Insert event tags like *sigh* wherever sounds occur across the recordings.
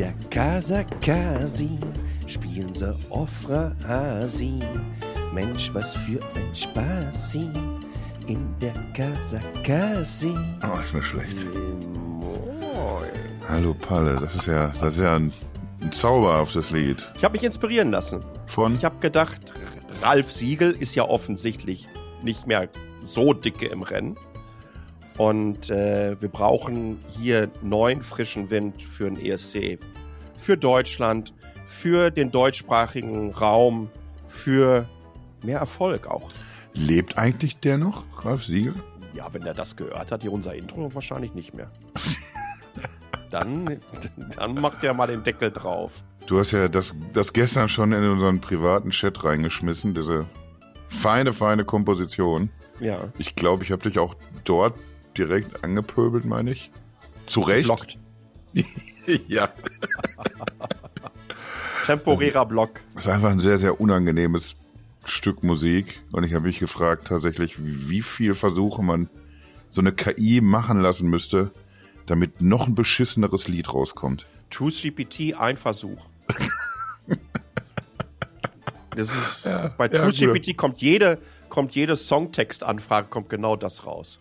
der Casa Kasi spielen sie Ofra Hasi. Mensch, was für ein Spaßi in der Casa Kasi. Oh, ist mir schlecht. Moin. Hallo Palle, das ist ja, das ist ja ein, ein zauberhaftes Lied. Ich habe mich inspirieren lassen. Von? Ich habe gedacht, Ralf Siegel ist ja offensichtlich nicht mehr so dicke im Rennen. Und äh, wir brauchen hier neuen frischen Wind für den ESC. Für Deutschland, für den deutschsprachigen Raum, für mehr Erfolg auch. Lebt eigentlich der noch, Ralf Siegel? Ja, wenn er das gehört hat, hier unser Intro wahrscheinlich nicht mehr. *laughs* dann, dann macht er mal den Deckel drauf. Du hast ja das, das gestern schon in unseren privaten Chat reingeschmissen, diese feine, feine Komposition. Ja. Ich glaube, ich habe dich auch dort direkt angepöbelt, meine ich. Zu Recht. Blockt. *laughs* ja. Temporärer Block. Das ist einfach ein sehr, sehr unangenehmes Stück Musik. Und ich habe mich gefragt tatsächlich, wie viel Versuche man so eine KI machen lassen müsste, damit noch ein beschisseneres Lied rauskommt. TruthGPT ein Versuch. *laughs* Das ist, Ja, bei ja, TruthGPT kommt jede, kommt jede Songtextanfrage, kommt genau das raus.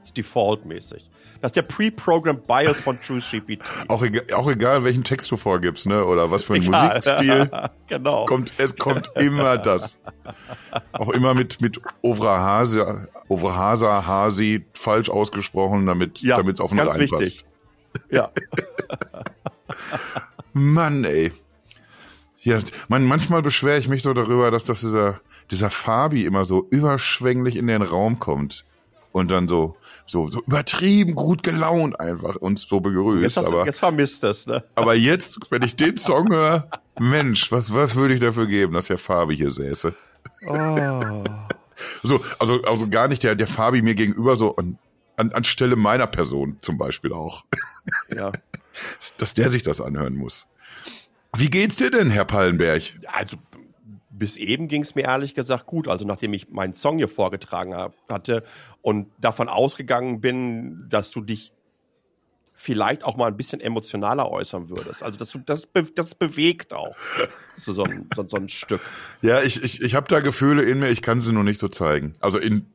Das ist defaultmäßig. Das ist der Pre-Programmed Bias von TruthGPT. Auch egal, auch egal, welchen Text du vorgibst, ne? Oder was für ein Egal. Musikstil. *laughs* genau. kommt, es kommt immer das. Auch immer mit, mit Ovrahasa, Ovrahasa, Hasi falsch ausgesprochen, damit ja, es auf den ganz reinpasst. wichtig. Ja. *laughs* Mann, ey. Ja, man, manchmal beschwere ich mich so darüber, dass das dieser, dieser Fabi immer so überschwänglich in den Raum kommt und dann so, so, so übertrieben gut gelaunt einfach uns so begrüßt. Jetzt, hast aber, jetzt vermisst es, ne? aber jetzt, wenn ich den Song höre, Mensch, was, was würde ich dafür geben, dass der Fabi hier säße? Oh. So, also, also gar nicht der, der Fabi mir gegenüber so an, an, anstelle meiner Person zum Beispiel auch. Ja. Dass der sich das anhören muss. Wie geht's dir denn, Herr Pallenberg? Also bis eben ging es mir ehrlich gesagt gut. Also nachdem ich meinen Song hier vorgetragen hab, hatte und davon ausgegangen bin, dass du dich vielleicht auch mal ein bisschen emotionaler äußern würdest. Also das, das, das bewegt auch so, so, ein, so, so ein Stück. Ja, ich, ich, ich habe da Gefühle in mir, ich kann sie nur nicht so zeigen. Also in,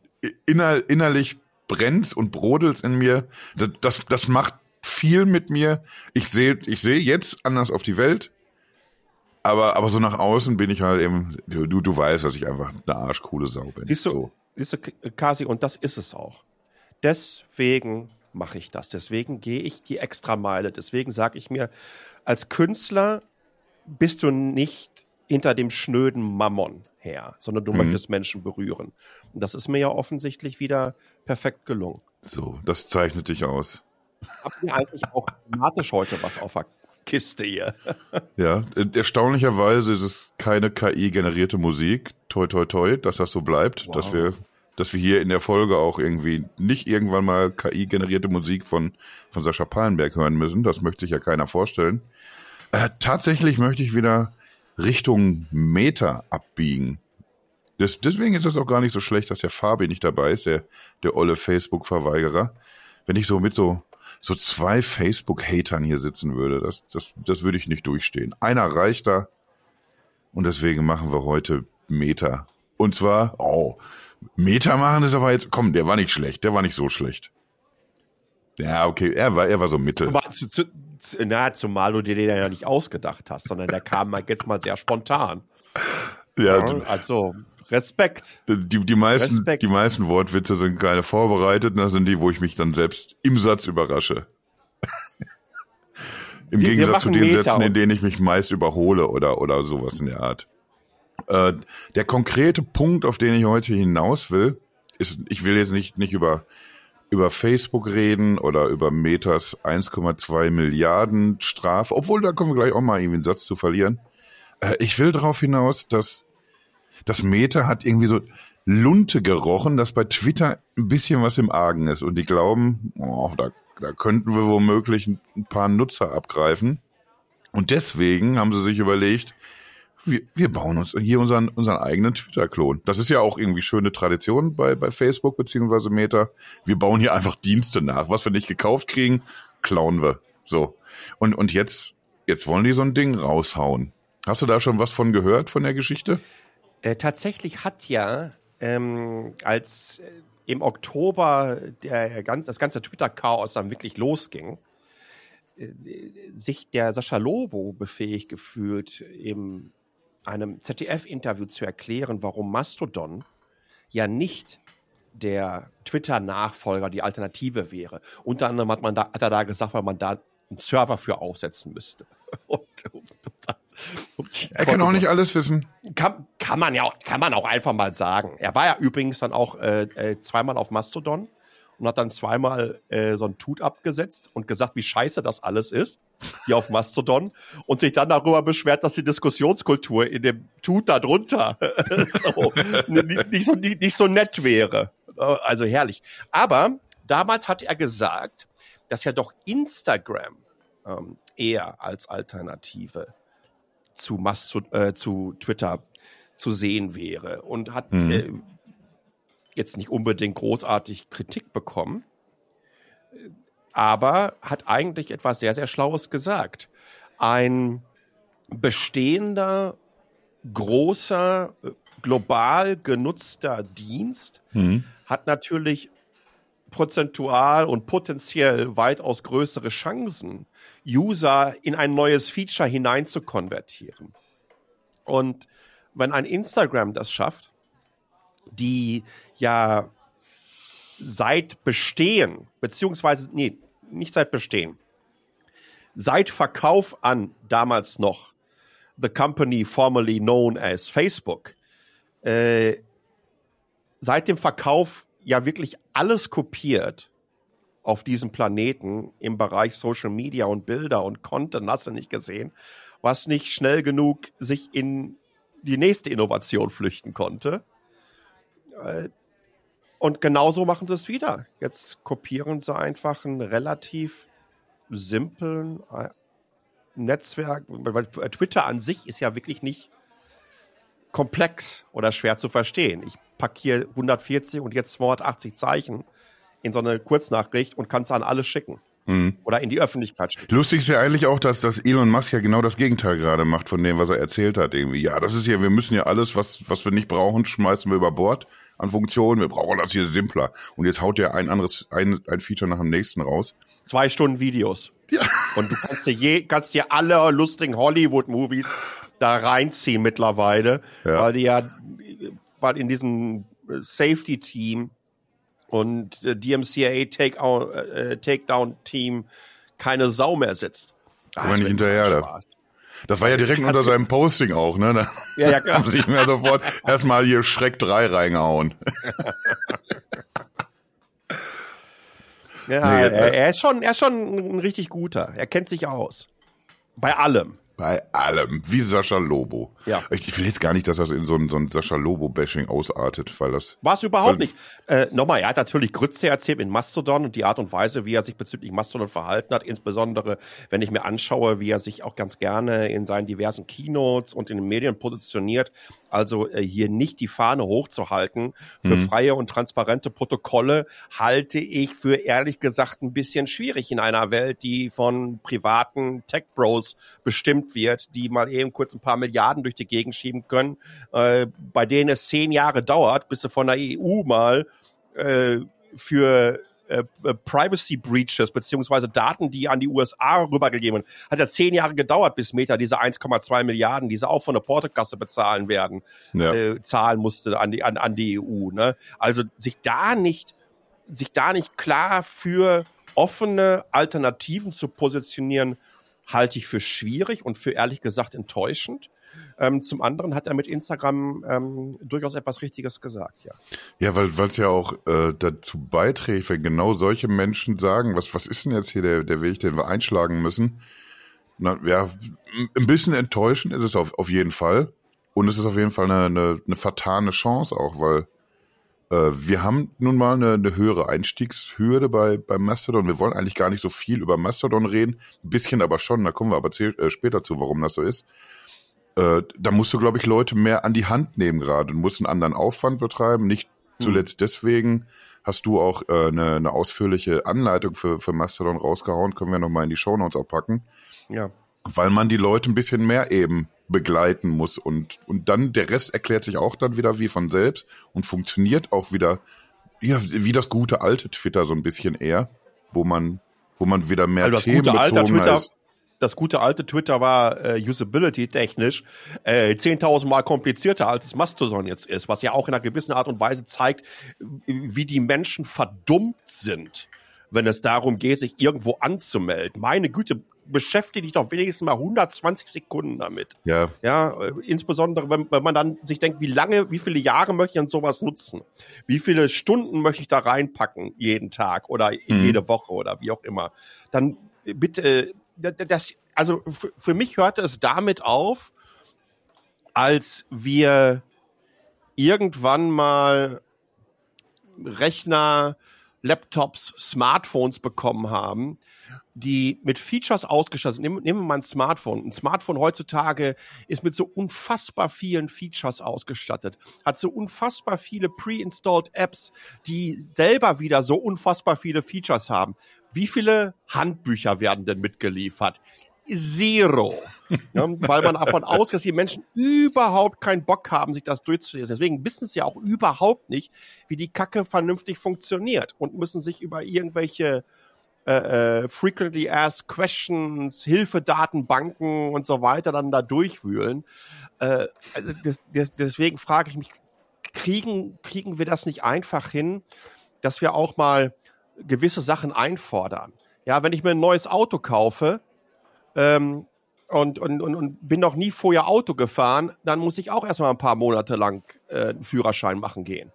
inner, innerlich brennt's und brodelt's in mir. Das, das, das macht viel mit mir. Ich sehe ich seh jetzt anders auf die Welt. Aber, aber so nach außen bin ich halt eben, du, du weißt, dass ich einfach eine arschcoole Sau bin. Siehst du, So. siehst du, Kasi, und das ist es auch. Deswegen mache ich das. Deswegen gehe ich die Extrameile. Deswegen sage ich mir, als Künstler bist du nicht hinter dem schnöden Mammon her, sondern du Mhm. möchtest Menschen berühren. Und das ist mir ja offensichtlich wieder perfekt gelungen. So, das zeichnet dich aus. Habt ihr eigentlich auch thematisch heute was auf der Kiste hier? *laughs* Ja, erstaunlicherweise ist es keine KI-generierte Musik. Toi, toi, toi, dass das so bleibt, Wow. dass wir, dass wir hier in der Folge auch irgendwie nicht irgendwann mal KI-generierte Musik von, von Sascha Pallenberg hören müssen. Das möchte sich ja keiner vorstellen. Äh, tatsächlich möchte ich wieder Richtung Meta abbiegen. Das, deswegen ist es auch gar nicht so schlecht, dass der Fabi nicht dabei ist, der, der olle Facebook-Verweigerer. Wenn ich so mit so, so zwei Facebook-Hatern hier sitzen würde, das, das, das würde ich nicht durchstehen. Einer reicht da. Und deswegen machen wir heute Meta. Und zwar, oh, Meta machen ist aber jetzt, komm, der war nicht schlecht, der war nicht so schlecht. Ja, okay, er war, er war so mittel. Aber zu, zu, zu, na, zumal du dir den ja nicht ausgedacht hast, sondern der kam jetzt mal sehr spontan. Ja, Ja, also Respekt. Die, die, meisten, Respekt. die meisten Wortwitze sind keine vorbereitet, und das sind die, wo ich mich dann selbst im Satz überrasche. *laughs* Im Wir- wir Gegensatz zu machen den Meta Sätzen, in denen ich mich meist überhole oder, oder sowas in der Art. Äh, der konkrete Punkt, auf den ich heute hinaus will, ist, ich will jetzt nicht, nicht über, über Facebook reden oder über Metas 1,2 Milliarden Strafe, obwohl da kommen wir gleich auch mal irgendwie einen Satz zu verlieren. Äh, ich will darauf hinaus, dass das Meta hat irgendwie so Lunte gerochen, dass bei Twitter ein bisschen was im Argen ist und die glauben, oh, da, da könnten wir womöglich ein, paar Nutzer abgreifen. Und deswegen haben sie sich überlegt, wir, wir bauen uns hier unseren, unseren eigenen Twitter-Klon. Das ist ja auch irgendwie schöne Tradition bei, bei Facebook beziehungsweise Meta. Wir bauen hier einfach Dienste nach. Was wir nicht gekauft kriegen, klauen wir. So. Und, und jetzt jetzt wollen die so ein Ding raushauen. Hast du da schon was von gehört, von der Geschichte? Äh, tatsächlich hat ja, ähm, als äh, im Oktober der, ganz, das ganze Twitter-Chaos dann wirklich losging, äh, sich der Sascha Lobo befähigt gefühlt, in einem ZDF-Interview zu erklären, warum Mastodon ja nicht der Twitter-Nachfolger, die Alternative wäre. Unter anderem hat, man da, hat er da gesagt, weil man da einen Server für aufsetzen müsste. *laughs* Und, und, und, *laughs* er kann auch nicht alles wissen. Kann, kann, man ja kann man auch einfach mal sagen. Er war ja übrigens dann auch äh, äh, zweimal auf Mastodon und hat dann zweimal äh, so ein Tut abgesetzt und gesagt, wie scheiße das alles ist, hier auf Mastodon, und sich dann darüber beschwert, dass die Diskussionskultur in dem Tut darunter *laughs* so, nicht, so, nicht, nicht so nett wäre. Äh, also herrlich. Aber damals hat er gesagt, dass ja doch Instagram ähm, eher als Alternative zu, Masto, äh, zu Twitter zu sehen wäre und hat mhm. äh, jetzt nicht unbedingt großartig Kritik bekommen, aber hat eigentlich etwas sehr, sehr Schlaues gesagt. Ein bestehender, großer, global genutzter Dienst mhm. hat natürlich prozentual und potenziell weitaus größere Chancen, User in ein neues Feature hinein zu konvertieren. Und wenn ein Instagram das schafft, die ja seit Bestehen, beziehungsweise, nee, nicht seit Bestehen, seit Verkauf an damals noch the company formerly known as Facebook, äh, seit dem Verkauf ja wirklich alles kopiert auf diesem Planeten im Bereich Social Media und Bilder und Content, hast du nicht gesehen, was nicht schnell genug sich in die nächste Innovation flüchten konnte. Äh, und genauso machen sie es wieder. Jetzt kopieren sie einfach einen relativ simplen äh, Netzwerk, Twitter an sich ist ja wirklich nicht komplex oder schwer zu verstehen. Ich packe hier 140 und jetzt 280 Zeichen in so eine Kurznachricht und kann es an alle schicken. Mhm. Oder in die Öffentlichkeit schicken. Lustig ist ja eigentlich auch, dass, dass Elon Musk ja genau das Gegenteil gerade macht von dem, was er erzählt hat. Irgendwie. Ja, das ist ja, wir müssen ja alles, was, was wir nicht brauchen, schmeißen wir über Bord an Funktionen. Wir brauchen das hier simpler. Und jetzt haut er ein anderes, ein, ein Feature nach dem nächsten raus. Zwei Stunden Videos. Ja. Und du kannst dir je, kannst dir alle lustigen Hollywood-Movies da reinziehen mittlerweile, ja. weil die ja, weil in diesem Safety-Team und äh, DMCA Takedown, äh, Takedown-Team keine Sau mehr sitzt. Guck mal nicht hinterher da. Das war ja direkt unter seinem Posting auch, ne? Da ja, ja, *laughs* klar. haben sich mir sofort erstmal hier Schreck 3 reingehauen. *laughs* ja, nee, er, er, ist schon, er ist schon ein richtig guter. Er kennt sich aus. Bei allem. Bei allem. Wie Sascha Lobo. Ja. Ich, will jetzt gar nicht, dass das in so ein, so ein Sascha Lobo-Bashing ausartet, weil das. War es überhaupt nicht. Äh, nochmal, er hat natürlich Grütze erzählt in Mastodon und die Art und Weise, wie er sich bezüglich Mastodon verhalten hat, insbesondere wenn ich mir anschaue, wie er sich auch ganz gerne in seinen diversen Keynotes und in den Medien positioniert. Also äh, hier nicht die Fahne hochzuhalten für mhm. freie und transparente Protokolle, halte ich für ehrlich gesagt ein bisschen schwierig in einer Welt, die von privaten Tech-Bros bestimmt wird, die mal eben kurz ein paar Milliarden durch die Gegend schieben können, äh, bei denen es zehn Jahre dauert, bis sie von der EU mal äh, für äh, äh, Privacy Breaches beziehungsweise Daten, die an die USA rübergegeben werden, hat ja zehn Jahre gedauert, bis Meta diese 1,2 Milliarden, die sie auch von der Portokasse bezahlen werden, ja. äh, zahlen musste an die an, an die EU. Ne? Also sich da nicht sich da nicht klar für offene Alternativen zu positionieren, halte ich für schwierig und für ehrlich gesagt enttäuschend. Ähm, zum anderen hat er mit Instagram ähm, durchaus etwas Richtiges gesagt, ja. Ja, weil es ja auch äh, dazu beiträgt, wenn genau solche Menschen sagen, was, was ist denn jetzt hier der, der Weg, den wir einschlagen müssen? Na, ja, ein bisschen enttäuschend ist es auf, auf jeden Fall. Und es ist auf jeden Fall eine, eine, eine vertane Chance auch, weil wir haben nun mal eine, eine höhere Einstiegshürde bei, bei Mastodon. Wir wollen eigentlich gar nicht so viel über Mastodon reden, ein bisschen aber schon, da kommen wir aber äh, später zu, warum das so ist. Äh, da musst du, glaube ich, Leute mehr an die Hand nehmen gerade. Du musst einen anderen Aufwand betreiben. Nicht zuletzt hm. deswegen hast du auch äh, eine, eine ausführliche Anleitung für, für Mastodon rausgehauen. Können wir nochmal in die Shownotes auch packen. Ja. weil man die Leute ein bisschen mehr eben begleiten muss und, und dann der Rest erklärt sich auch dann wieder wie von selbst und funktioniert auch wieder, ja, wie das gute alte Twitter so ein bisschen eher, wo man, wo man wieder mehr Also das Themen gute alte Twitter, ist. das gute alte Twitter war äh, usability-technisch äh, 10.000 Mal komplizierter als das Mastodon jetzt ist, was ja auch in einer gewissen Art und Weise zeigt, wie die Menschen verdummt sind, wenn es darum geht, sich irgendwo anzumelden. Meine Güte, beschäftige dich doch wenigstens mal 120 Sekunden damit. Ja, Ja, äh, insbesondere wenn, wenn man dann sich denkt, wie lange, wie viele Jahre möchte ich an sowas nutzen? Wie viele Stunden möchte ich da reinpacken jeden Tag oder Mhm. jede Woche oder wie auch immer? Dann äh, bitte, äh, da- da- das, also für, für mich hörte es damit auf, als wir irgendwann mal Rechner, Laptops, Smartphones bekommen haben, die mit Features ausgestattet sind. Nehmen, nehmen wir mal ein Smartphone. Ein Smartphone heutzutage ist mit so unfassbar vielen Features ausgestattet, hat so unfassbar viele pre-installed Apps, die selber wieder so unfassbar viele Features haben. Wie viele Handbücher werden denn mitgeliefert? Zero. Ja, weil man davon *laughs* ausgeht, dass die Menschen überhaupt keinen Bock haben, sich das durchzulesen. Deswegen wissen sie ja auch überhaupt nicht, wie die Kacke vernünftig funktioniert und müssen sich über irgendwelche äh, äh, frequently asked questions, Hilfedatenbanken und so weiter dann da durchwühlen. Äh, also des, des, deswegen frage ich mich, kriegen, kriegen wir das nicht einfach hin, dass wir auch mal gewisse Sachen einfordern? Ja, wenn ich mir ein neues Auto kaufe, ähm, und, und, und, und bin noch nie vorher Auto gefahren, dann muss ich auch erstmal ein paar Monate lang äh, einen Führerschein machen gehen,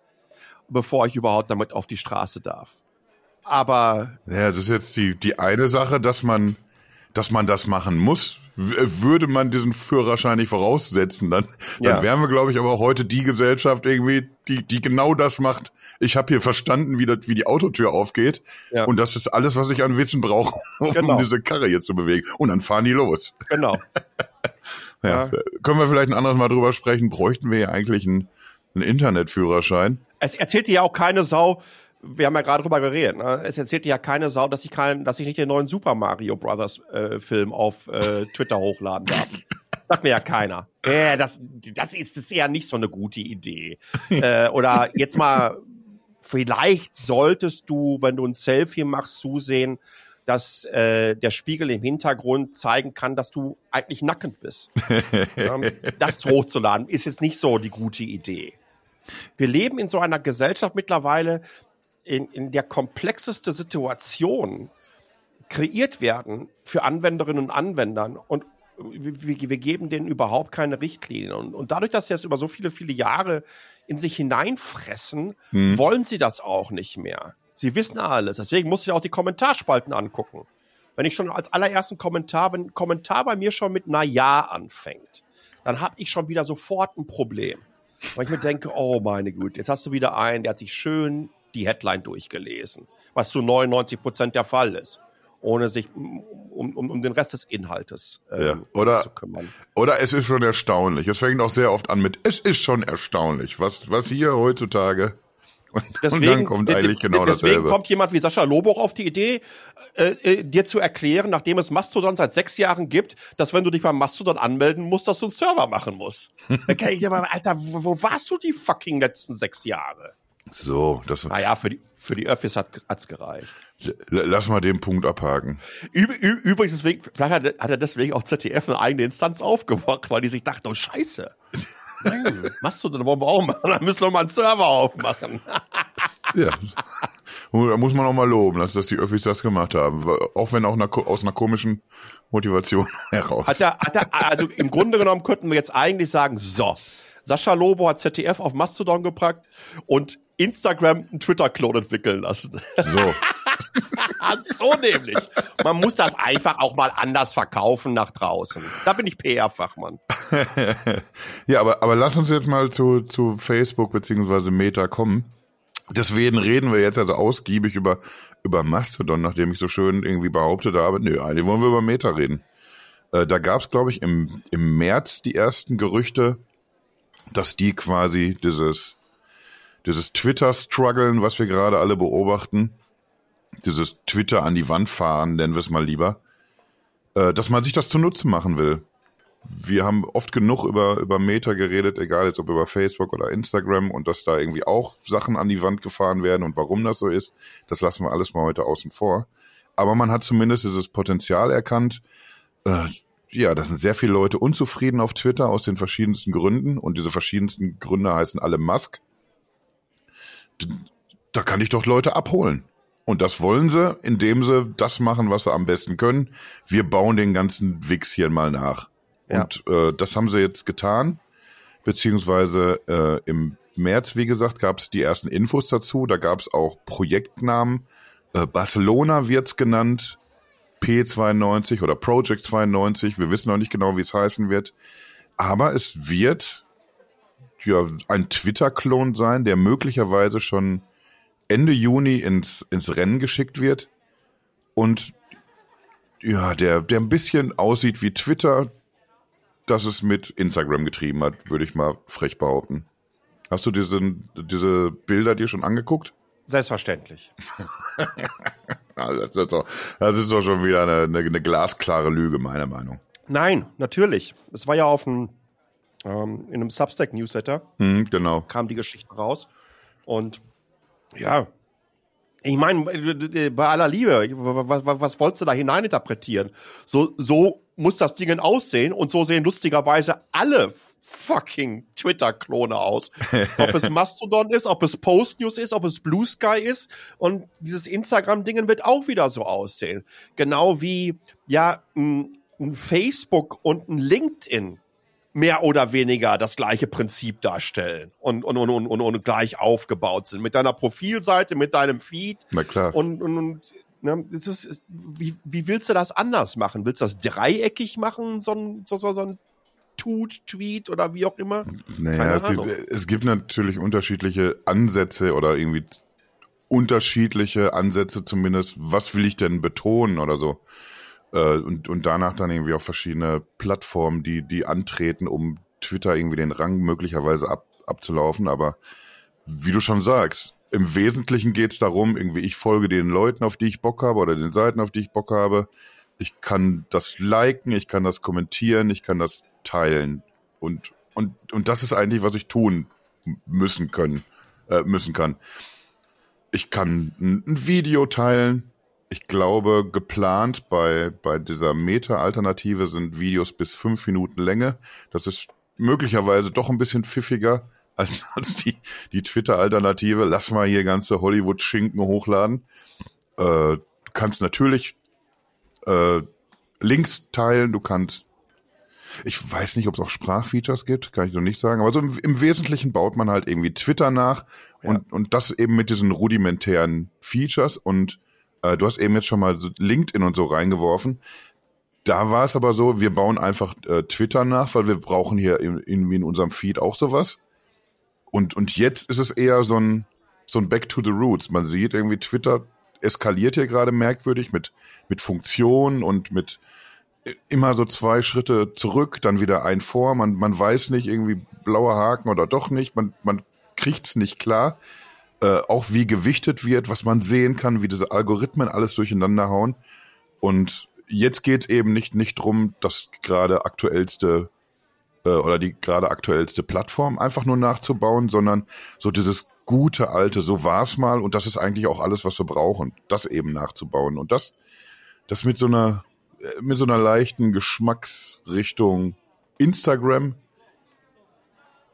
bevor ich überhaupt damit auf die Straße darf. Aber Ja, das ist jetzt die, die eine Sache, dass man, dass man das machen muss. W- Würde man diesen Führerschein nicht voraussetzen, dann, dann Ja. wären wir, glaube ich, aber heute die Gesellschaft irgendwie, die, die genau das macht. Ich habe hier verstanden, wie, das, wie die Autotür aufgeht. Ja. Und das ist alles, was ich an Wissen brauche, *laughs* um Genau. diese Karre hier zu bewegen. Und dann fahren die los. genau. *laughs* Ja. Ja. Können wir vielleicht ein anderes Mal drüber sprechen? Bräuchten wir ja eigentlich einen, einen Internetführerschein? Es erzählt dir ja auch keine Sau, wir haben ja gerade drüber geredet, ne? es erzählt dir ja keine Sau, dass ich, kein, dass ich nicht den neuen Super Mario Brothers äh, Film auf äh, Twitter hochladen darf. *laughs* Sagt mir ja keiner. Äh, das, das ist, das eher nicht so eine gute Idee. *laughs* äh, oder jetzt mal, vielleicht solltest du, wenn du ein Selfie machst, zusehen, dass äh, der Spiegel im Hintergrund zeigen kann, dass du eigentlich nackend bist. *laughs* Das hochzuladen ist jetzt nicht so die gute Idee. Wir leben in so einer Gesellschaft mittlerweile, in, in der komplexeste Situation kreiert werden für Anwenderinnen und Anwendern und wir, wir geben denen überhaupt keine Richtlinien. Und, und dadurch, dass sie das über so viele, viele Jahre in sich hineinfressen, Hm. wollen sie das auch nicht mehr. Sie wissen alles. Deswegen muss ich auch die Kommentarspalten angucken. Wenn ich schon als allerersten Kommentar, wenn ein Kommentar bei mir schon mit Na ja anfängt, dann habe ich schon wieder sofort ein Problem. Weil ich mir denke, oh meine Güte, jetzt hast du wieder einen, der hat sich schön die Headline durchgelesen, was zu 99 Prozent der Fall ist, ohne sich um, um, um den Rest des Inhaltes ähm, Ja, oder- zu kümmern. Oder es ist schon erstaunlich. Es fängt auch sehr oft an mit, es ist schon erstaunlich, was, was hier heutzutage. Und, und dann kommt eigentlich genau deswegen dasselbe. kommt jemand wie Sascha Loboch auf die Idee, äh, äh, dir zu erklären, nachdem es Mastodon seit sechs Jahren gibt, dass wenn du dich beim Mastodon anmelden musst, dass du einen Server machen musst. *laughs* da kann ich dir mal, Alter, wo, wo warst du die fucking letzten sechs Jahre? So, das, Naja, für die, für die Öffis hat, hat's gereicht. lass mal den Punkt abhaken. Üb, ü- übrigens, deswegen, vielleicht hat, er- hat er deswegen auch ZDF eine eigene Instanz aufgemacht, weil die sich dachten, oh Scheiße. *laughs* Hm, Mastodon wollen wir auch machen, dann müssen wir mal einen Server aufmachen. Ja. Da muss man auch mal loben, dass, dass die Öffis das gemacht haben. Auch wenn auch einer, aus einer komischen Motivation *laughs* heraus. Hat er, hat er, also im Grunde genommen könnten wir jetzt eigentlich sagen, so, Sascha Lobo hat ZDF auf Mastodon gepackt und Instagram einen Twitter-Klon entwickeln lassen. So. *laughs* so nämlich. Man muss das einfach auch mal anders verkaufen nach draußen. Da bin ich PR-Fachmann. *laughs* ja, aber, aber lass uns jetzt mal zu, zu Facebook beziehungsweise Meta kommen. Deswegen reden wir jetzt also ausgiebig über, über Mastodon, nachdem ich so schön irgendwie behauptet habe, nö, eigentlich wollen wir über Meta reden. Äh, da gab es, glaube ich, im, im März die ersten Gerüchte, dass die quasi dieses, dieses Twitter-Struggeln, was wir gerade alle beobachten, dieses Twitter an die Wand fahren, nennen wir es mal lieber, äh, dass man sich das zunutze machen will. Wir haben oft genug über, über Meta geredet, egal jetzt ob über Facebook oder Instagram und dass da irgendwie auch Sachen an die Wand gefahren werden und warum das so ist, das lassen wir alles mal heute außen vor. Aber man hat zumindest dieses Potenzial erkannt. Äh, ja, da sind sehr viele Leute unzufrieden auf Twitter aus den verschiedensten Gründen und diese verschiedensten Gründe heißen alle Musk. Da kann ich doch Leute abholen. Und das wollen sie, indem sie das machen, was sie am besten können. Wir bauen den ganzen Wix hier mal nach. Ja. Und äh, das haben sie jetzt getan. Beziehungsweise äh, im März, wie gesagt, gab es die ersten Infos dazu. Da gab es auch Projektnamen. Äh, Barcelona wird's genannt. P92 oder Project 92. Wir wissen noch nicht genau, wie es heißen wird. Aber es wird ja ein Twitter-Klon sein, der möglicherweise schon Ende Juni ins, ins Rennen geschickt wird. Und ja, der, der ein bisschen aussieht wie Twitter, das es mit Instagram getrieben hat, würde ich mal frech behaupten. Hast du diese, diese Bilder dir schon angeguckt? Selbstverständlich. *laughs* das, ist doch, das ist doch schon wieder eine, eine, eine, glasklare Lüge, meiner Meinung. Nein, natürlich. Es war ja auf einem, ähm, in einem Substack-Newsletter. Hm, genau. Kam die Geschichte raus. Und ja, ich meine, bei aller Liebe, was, was, was wolltest du da hineininterpretieren? So, so muss das Ding aussehen und so sehen lustigerweise alle fucking Twitter-Klone aus. *laughs* Ob es Mastodon ist, ob es Post-News ist, ob es Blue Sky ist und dieses Instagram-Dingen wird auch wieder so aussehen. Genau wie, ja, ein Facebook und ein LinkedIn mehr oder weniger das gleiche Prinzip darstellen und, und, und, und, und, gleich aufgebaut sind. Mit deiner Profilseite, mit deinem Feed. Na klar. Und, und, und ne, ist es, wie, wie willst du das anders machen? Willst du das dreieckig machen, so ein, so, so, so ein Tut, Tweet oder wie auch immer? Naja, es gibt, es gibt natürlich unterschiedliche Ansätze oder irgendwie unterschiedliche Ansätze zumindest. Was will ich denn betonen oder so? Äh, und, und danach dann irgendwie auch verschiedene Plattformen, die, die antreten, um Twitter irgendwie den Rang möglicherweise ab, abzulaufen. Aber wie du schon sagst, im Wesentlichen geht es darum, irgendwie, ich folge den Leuten, auf die ich Bock habe oder den Seiten, auf die ich Bock habe. Ich kann das liken, ich kann das kommentieren, ich kann das teilen. Und, und, und das ist eigentlich, was ich tun müssen können, äh, müssen kann. Ich kann ein, ein Video teilen, ich glaube, geplant bei, bei dieser Meta-Alternative sind Videos bis fünf Minuten Länge. Das ist möglicherweise doch ein bisschen pfiffiger *laughs* als, als die, die Twitter-Alternative. Lass mal hier ganze Hollywood-Schinken hochladen. Äh, du kannst natürlich äh, Links teilen, du kannst ich weiß nicht, ob es auch Sprachfeatures gibt, kann ich noch nicht sagen. Aber so im, im Wesentlichen baut man halt irgendwie Twitter nach und, ja. und das eben mit diesen rudimentären Features und äh, du hast eben jetzt schon mal so LinkedIn und so reingeworfen. Da war es aber so, wir bauen einfach äh, Twitter nach, weil wir brauchen hier irgendwie in unserem Feed auch sowas. Und, und jetzt ist es eher so ein, so ein Back to the Roots. Man sieht irgendwie, Twitter eskaliert hier gerade merkwürdig mit, mit Funktionen und mit äh, immer so zwei Schritte zurück, dann wieder ein vor. Man, man weiß nicht, irgendwie blauer Haken oder doch nicht. Man, man kriegt's nicht klar äh, auch wie gewichtet wird, was man sehen kann, wie diese Algorithmen alles durcheinander hauen. Und jetzt geht es eben nicht, nicht drum, das gerade aktuellste äh, oder die gerade aktuellste Plattform einfach nur nachzubauen, sondern so dieses gute alte, so war's mal und das ist eigentlich auch alles, was wir brauchen, das eben nachzubauen. Und das, das mit so einer, äh, mit so einer leichten Geschmacksrichtung Instagram,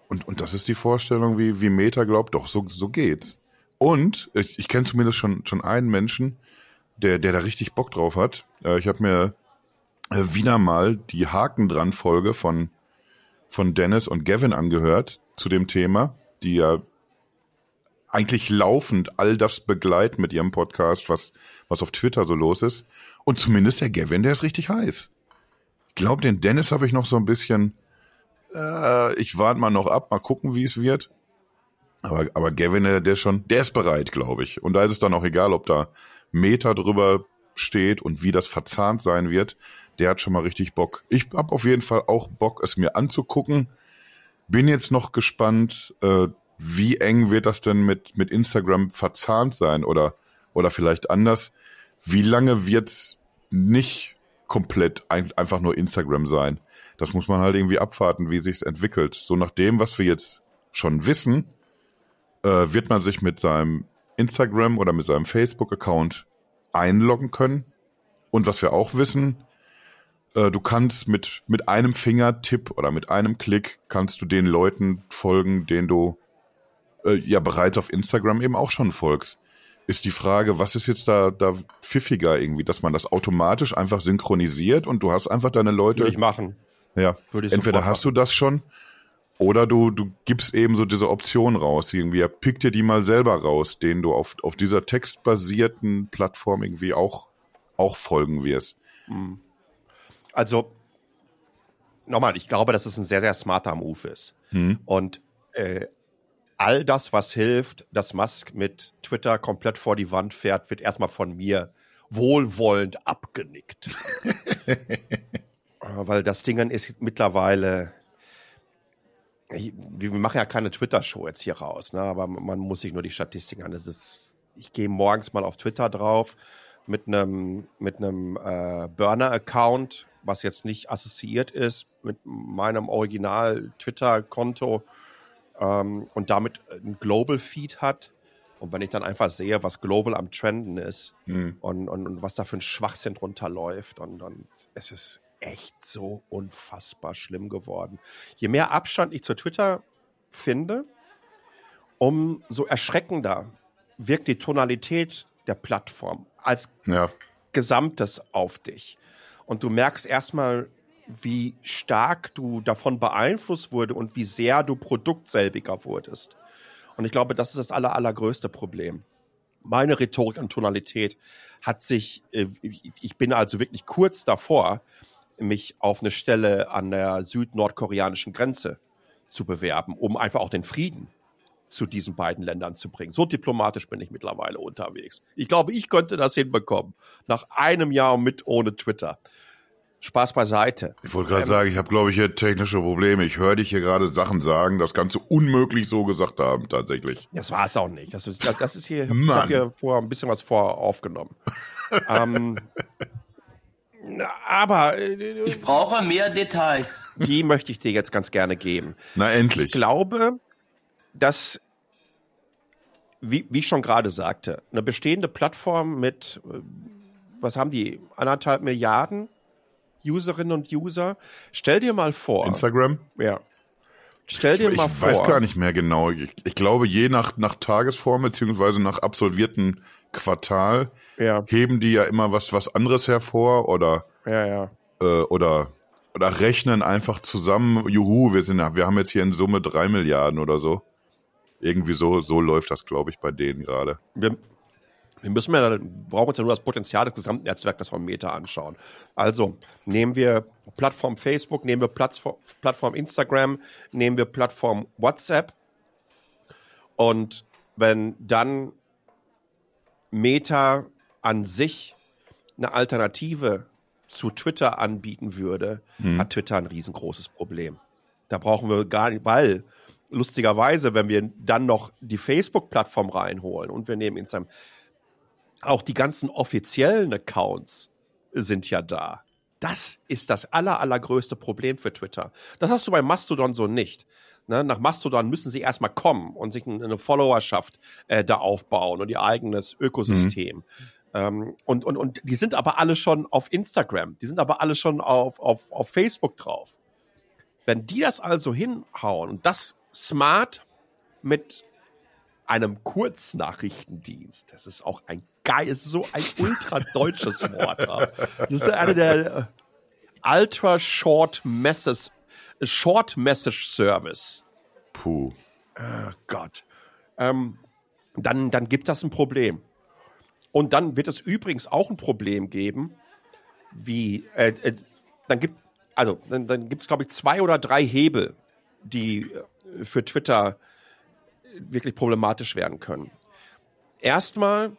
und, und das ist die Vorstellung, wie, wie Meta glaubt, doch, so, so geht's. Und ich, ich kenne zumindest schon, schon einen Menschen, der, der da richtig Bock drauf hat. Äh, ich habe mir äh, wieder mal die Haken dran Folge von, von Dennis und Gavin angehört zu dem Thema, die ja eigentlich laufend all das begleiten mit ihrem Podcast, was, was auf Twitter so los ist. Und zumindest der Gavin, der ist richtig heiß. Ich glaube, den Dennis habe ich noch so ein bisschen, äh, ich warte mal noch ab, mal gucken, wie es wird. Aber, aber Gavin, der, der schon, der ist bereit, glaube ich. Und da ist es dann auch egal, ob da Meter drüber steht und wie das verzahnt sein wird. Der hat schon mal richtig Bock. Ich habe auf jeden Fall auch Bock, es mir anzugucken. Bin jetzt noch gespannt, äh, wie eng wird das denn mit, mit Instagram verzahnt sein oder, oder vielleicht anders. Wie lange wird's nicht komplett ein, einfach nur Instagram sein. Das muss man halt irgendwie abwarten, wie sich's entwickelt. So nach dem, was wir jetzt schon wissen, äh, wird man sich mit seinem Instagram oder mit seinem Facebook-Account einloggen können. Und was wir auch wissen, äh, du kannst mit, mit einem Fingertipp oder mit einem Klick kannst du den Leuten folgen, denen du äh, ja bereits auf Instagram eben auch schon folgst. Ist die Frage, was ist jetzt da, da pfiffiger irgendwie, dass man das automatisch einfach synchronisiert und du hast einfach deine Leute. Ich machen. Ja. Entweder hast du das schon oder du, du gibst eben so diese Option raus, irgendwie, ja, pick dir die mal selber raus, denen du auf, auf dieser textbasierten Plattform irgendwie auch, auch folgen wirst. Also, nochmal, ich glaube, dass es ein sehr, sehr smarter Move ist. Hm. Und äh, all das, was hilft, dass Musk mit Twitter komplett vor die Wand fährt, wird erstmal von mir wohlwollend abgenickt. *laughs* Äh, Weil das Ding ist mittlerweile. Wir machen ja keine Twitter-Show jetzt hier raus, ne? aber man muss sich nur die Statistiken an. Das ist, ich gehe morgens mal auf Twitter drauf mit einem mit einem äh, Burner-Account, was jetzt nicht assoziiert ist mit meinem Original Twitter-Konto ähm, und damit ein Global Feed hat. Und wenn ich dann einfach sehe, was global am Trenden ist Hm. und, und, und was da für ein Schwachsinn drunter läuft, und, und es ist echt so unfassbar schlimm geworden. Je mehr Abstand ich zu Twitter finde, umso erschreckender wirkt die Tonalität der Plattform als Ja. Gesamtes auf dich. Und du merkst erstmal, wie stark du davon beeinflusst wurde und wie sehr du produktselbiger wurdest. Und ich glaube, das ist das aller, allergrößte Problem. Meine Rhetorik und Tonalität hat sich, äh, ich bin also wirklich kurz davor, mich auf eine Stelle an der süd-nordkoreanischen Grenze zu bewerben, um einfach auch den Frieden zu diesen beiden Ländern zu bringen. So diplomatisch bin ich mittlerweile unterwegs. Ich glaube, ich könnte das hinbekommen. Nach einem Jahr mit ohne Twitter. Spaß beiseite. Ich wollte gerade sagen, ich habe, glaube ich, hier technische Probleme. Ich höre dich hier gerade Sachen sagen, das du unmöglich so gesagt haben, tatsächlich. Das war es auch nicht. Das ist, das ist hier, ich habe hier vorher ein bisschen was vor aufgenommen. *laughs* ähm, aber äh, Ich brauche mehr Details. die möchte ich dir jetzt ganz gerne geben. Na, endlich. Ich glaube, dass, wie, wie ich schon gerade sagte, eine bestehende Plattform mit, äh, was haben die, anderthalb Milliarden Userinnen und User. Stell dir mal vor, Instagram? ja. Stell dir Ich mal vor, weiß gar nicht mehr genau. Ich, ich glaube, je nach, nach Tagesform beziehungsweise nach absolvierten Quartal Ja, heben die ja immer was, was anderes hervor oder, ja, ja. äh, oder, oder rechnen einfach zusammen. Juhu, wir sind, wir haben jetzt hier in Summe drei Milliarden oder so. Irgendwie so, so läuft das, glaube ich, bei denen gerade. wir, wir müssen ja, wir brauchen uns ja nur das Potenzial des Gesamtnetzwerks von Meta anschauen. Also nehmen wir Plattform Facebook, nehmen wir Plattform, Plattform Instagram, nehmen wir Plattform WhatsApp und wenn dann Meta an sich eine Alternative zu Twitter anbieten würde, hat Twitter ein riesengroßes Problem. Da brauchen wir gar nicht, weil lustigerweise, wenn wir dann noch die Facebook-Plattform reinholen und wir nehmen Instagram, auch die ganzen offiziellen Accounts sind ja da. Das ist das aller, allergrößte Problem für Twitter. Das hast du bei Mastodon so nicht. Ne? Nach Mastodon müssen sie erstmal kommen und sich eine Followerschaft äh, da aufbauen und ihr eigenes Ökosystem. Ähm, und, und, und die sind aber alle schon auf Instagram, die sind aber alle schon auf, auf, auf Facebook drauf. Wenn die das also hinhauen und das smart mit einem Kurznachrichtendienst, das ist auch ein geil, ist so ein ultra deutsches Wort. Das ist eine der äh, Ultra Short Message, Short Message Service. Puh. Oh Gott. Ähm, dann, dann gibt das ein Problem. Und dann wird es übrigens auch ein Problem geben, wie, äh, äh, dann gibt, also, dann, dann gibt es, glaube ich, zwei oder drei Hebel, die äh, für Twitter wirklich problematisch werden können. Erstmal,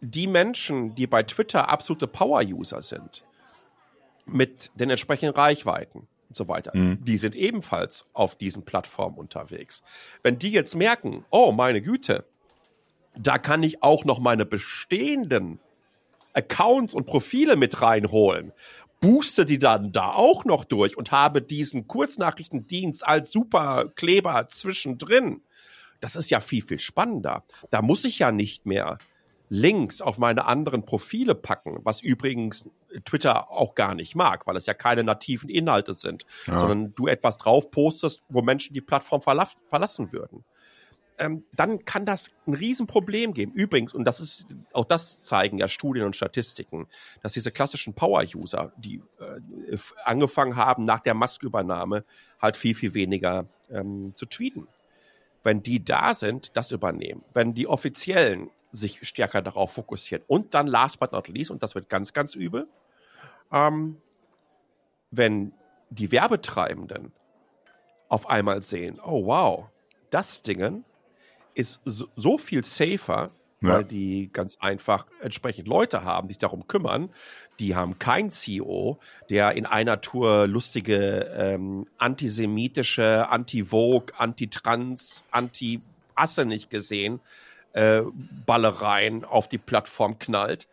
die Menschen, die bei Twitter absolute Power-User sind, mit den entsprechenden Reichweiten und so weiter, die sind ebenfalls auf diesen Plattformen unterwegs. Wenn die jetzt merken, oh meine Güte, da kann ich auch noch meine bestehenden Accounts und Profile mit reinholen booste die dann da auch noch durch und habe diesen Kurznachrichtendienst als super Kleber zwischendrin. Das ist ja viel, viel spannender. Da muss ich ja nicht mehr Links auf meine anderen Profile packen, was übrigens Twitter auch gar nicht mag, weil es ja keine nativen Inhalte sind, ja. sondern du etwas drauf postest, wo Menschen die Plattform verlassen würden. Ähm, dann kann das ein Riesenproblem geben. Übrigens, und das ist, auch das zeigen ja Studien und Statistiken, dass diese klassischen Power-User, die äh, angefangen haben, nach der Maskübernahme halt viel, viel weniger ähm, zu tweeten. Wenn die da sind, das übernehmen. Wenn die Offiziellen sich stärker darauf fokussieren. Und dann last but not least, und das wird ganz, ganz übel, ähm, wenn die Werbetreibenden auf einmal sehen, oh wow, das Dingen ist so, so viel safer, ja. weil die ganz einfach entsprechend Leute haben, die sich darum kümmern. Die haben kein CEO, der in einer Tour lustige ähm, antisemitische, anti-Vogue, anti-Trans, anti-Asse nicht gesehen äh, Ballereien auf die Plattform knallt.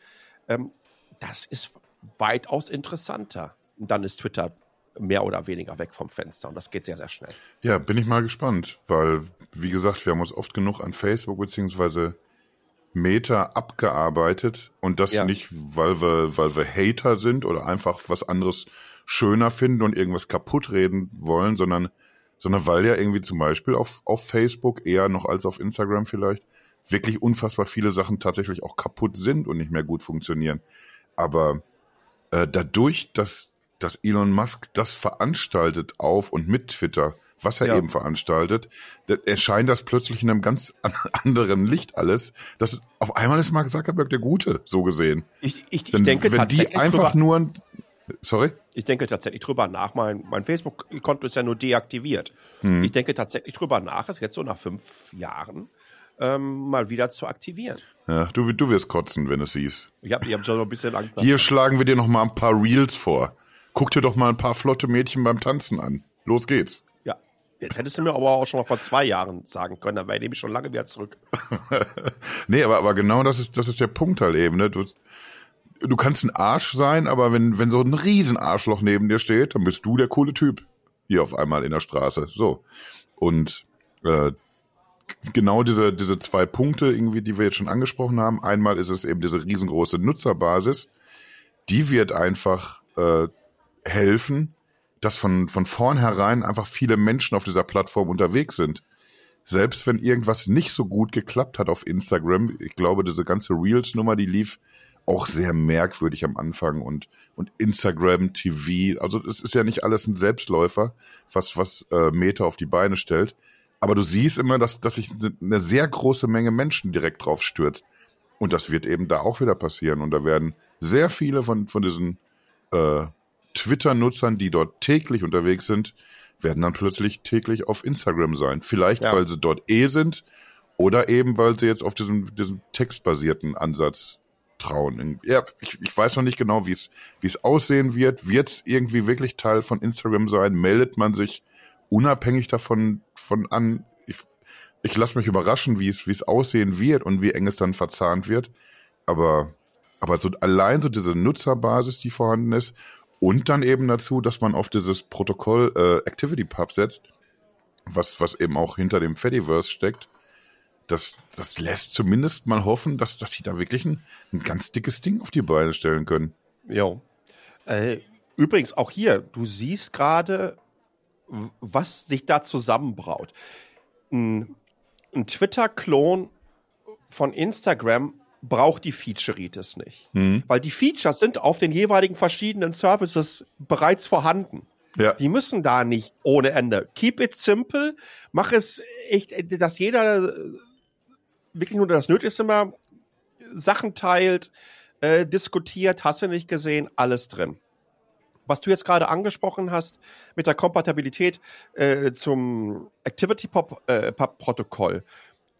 Ähm, das ist weitaus interessanter. Und dann ist Twitter mehr oder weniger weg vom Fenster und das geht sehr, sehr schnell. Ja, bin ich mal gespannt, weil, wie gesagt, wir haben uns oft genug an Facebook beziehungsweise Meta abgearbeitet und das ja. nicht, weil wir, weil wir Hater sind oder einfach was anderes schöner finden und irgendwas kaputt reden wollen, sondern, sondern weil ja irgendwie zum Beispiel auf, auf Facebook eher noch als auf Instagram vielleicht wirklich unfassbar viele Sachen tatsächlich auch kaputt sind und nicht mehr gut funktionieren. Aber äh, dadurch, dass, dass Elon Musk das veranstaltet auf und mit Twitter, was er ja. eben veranstaltet, erscheint das plötzlich in einem ganz *laughs* anderen Licht alles. Das auf einmal ist Mark Zuckerberg der Gute, so gesehen. Ich, ich, ich denke wenn die einfach nur Sorry? Ich denke tatsächlich drüber nach. Mein, mein Facebook-Konto ist ja nur deaktiviert. Hm. Ich denke tatsächlich drüber nach, ist jetzt so nach fünf Jahren, ähm, mal wieder zu aktivieren. Ja, du, du wirst kotzen, wenn du es siehst. Ich habe ich hab schon ein bisschen Angst. Hier schlagen wir dir noch mal ein paar Reels vor. Guck dir doch mal ein paar flotte Mädchen beim Tanzen an. Los geht's. Ja, jetzt hättest du mir aber auch schon mal vor zwei Jahren sagen können, dann wäre ich schon lange wieder zurück. *laughs* nee, aber, aber genau das ist, das ist der Punkt halt eben. Ne? Du, du kannst ein Arsch sein, aber wenn, wenn so ein Riesenarschloch neben dir steht, dann bist du der coole Typ. Hier auf einmal in der Straße. So. Und äh, genau diese, diese zwei Punkte, irgendwie, die wir jetzt schon angesprochen haben. Einmal ist es eben diese riesengroße Nutzerbasis. Die wird einfach äh, helfen, dass von, von vornherein einfach viele Menschen auf dieser Plattform unterwegs sind. Selbst wenn irgendwas nicht so gut geklappt hat auf Instagram, ich glaube, diese ganze Reels-Nummer, die lief auch sehr merkwürdig am Anfang und, und Instagram, TV, also es ist ja nicht alles ein Selbstläufer, was, was äh, Meta auf die Beine stellt. Aber du siehst immer, dass, dass sich eine sehr große Menge Menschen direkt drauf stürzt. Und das wird eben da auch wieder passieren. Und da werden sehr viele von, von diesen äh, Twitter-Nutzern, die dort täglich unterwegs sind, werden dann plötzlich täglich auf Instagram sein. Vielleicht, ja. weil sie dort eh sind oder eben, weil sie jetzt auf diesem, diesem textbasierten Ansatz trauen. Ja, ich, ich weiß noch nicht genau, wie es wie es aussehen wird. Wird es irgendwie wirklich Teil von Instagram sein? Meldet man sich unabhängig davon von an, ich, ich lasse mich überraschen, wie es, wie es aussehen wird und wie eng es dann verzahnt wird. Aber, aber so allein so diese Nutzerbasis, die vorhanden ist, und dann eben dazu, dass man auf dieses Protokoll äh, Activity Pub setzt, was, was eben auch hinter dem Fediverse steckt, das, das lässt zumindest mal hoffen, dass, dass sie da wirklich ein, ein ganz dickes Ding auf die Beine stellen können. Ja. Äh, übrigens, auch hier, du siehst gerade, was sich da zusammenbraut. Ein, ein Twitter-Klon von Instagram braucht die Featureitis nicht. Mhm. Weil die Features sind auf den jeweiligen verschiedenen Services bereits vorhanden. Ja. Die müssen da nicht ohne Ende. Keep it simple. Mach es echt, dass jeder wirklich nur das Nötigste mal Sachen teilt, äh, diskutiert, hast du nicht gesehen, alles drin was du jetzt gerade angesprochen hast mit der Kompatibilität äh, zum Activity Pop, äh,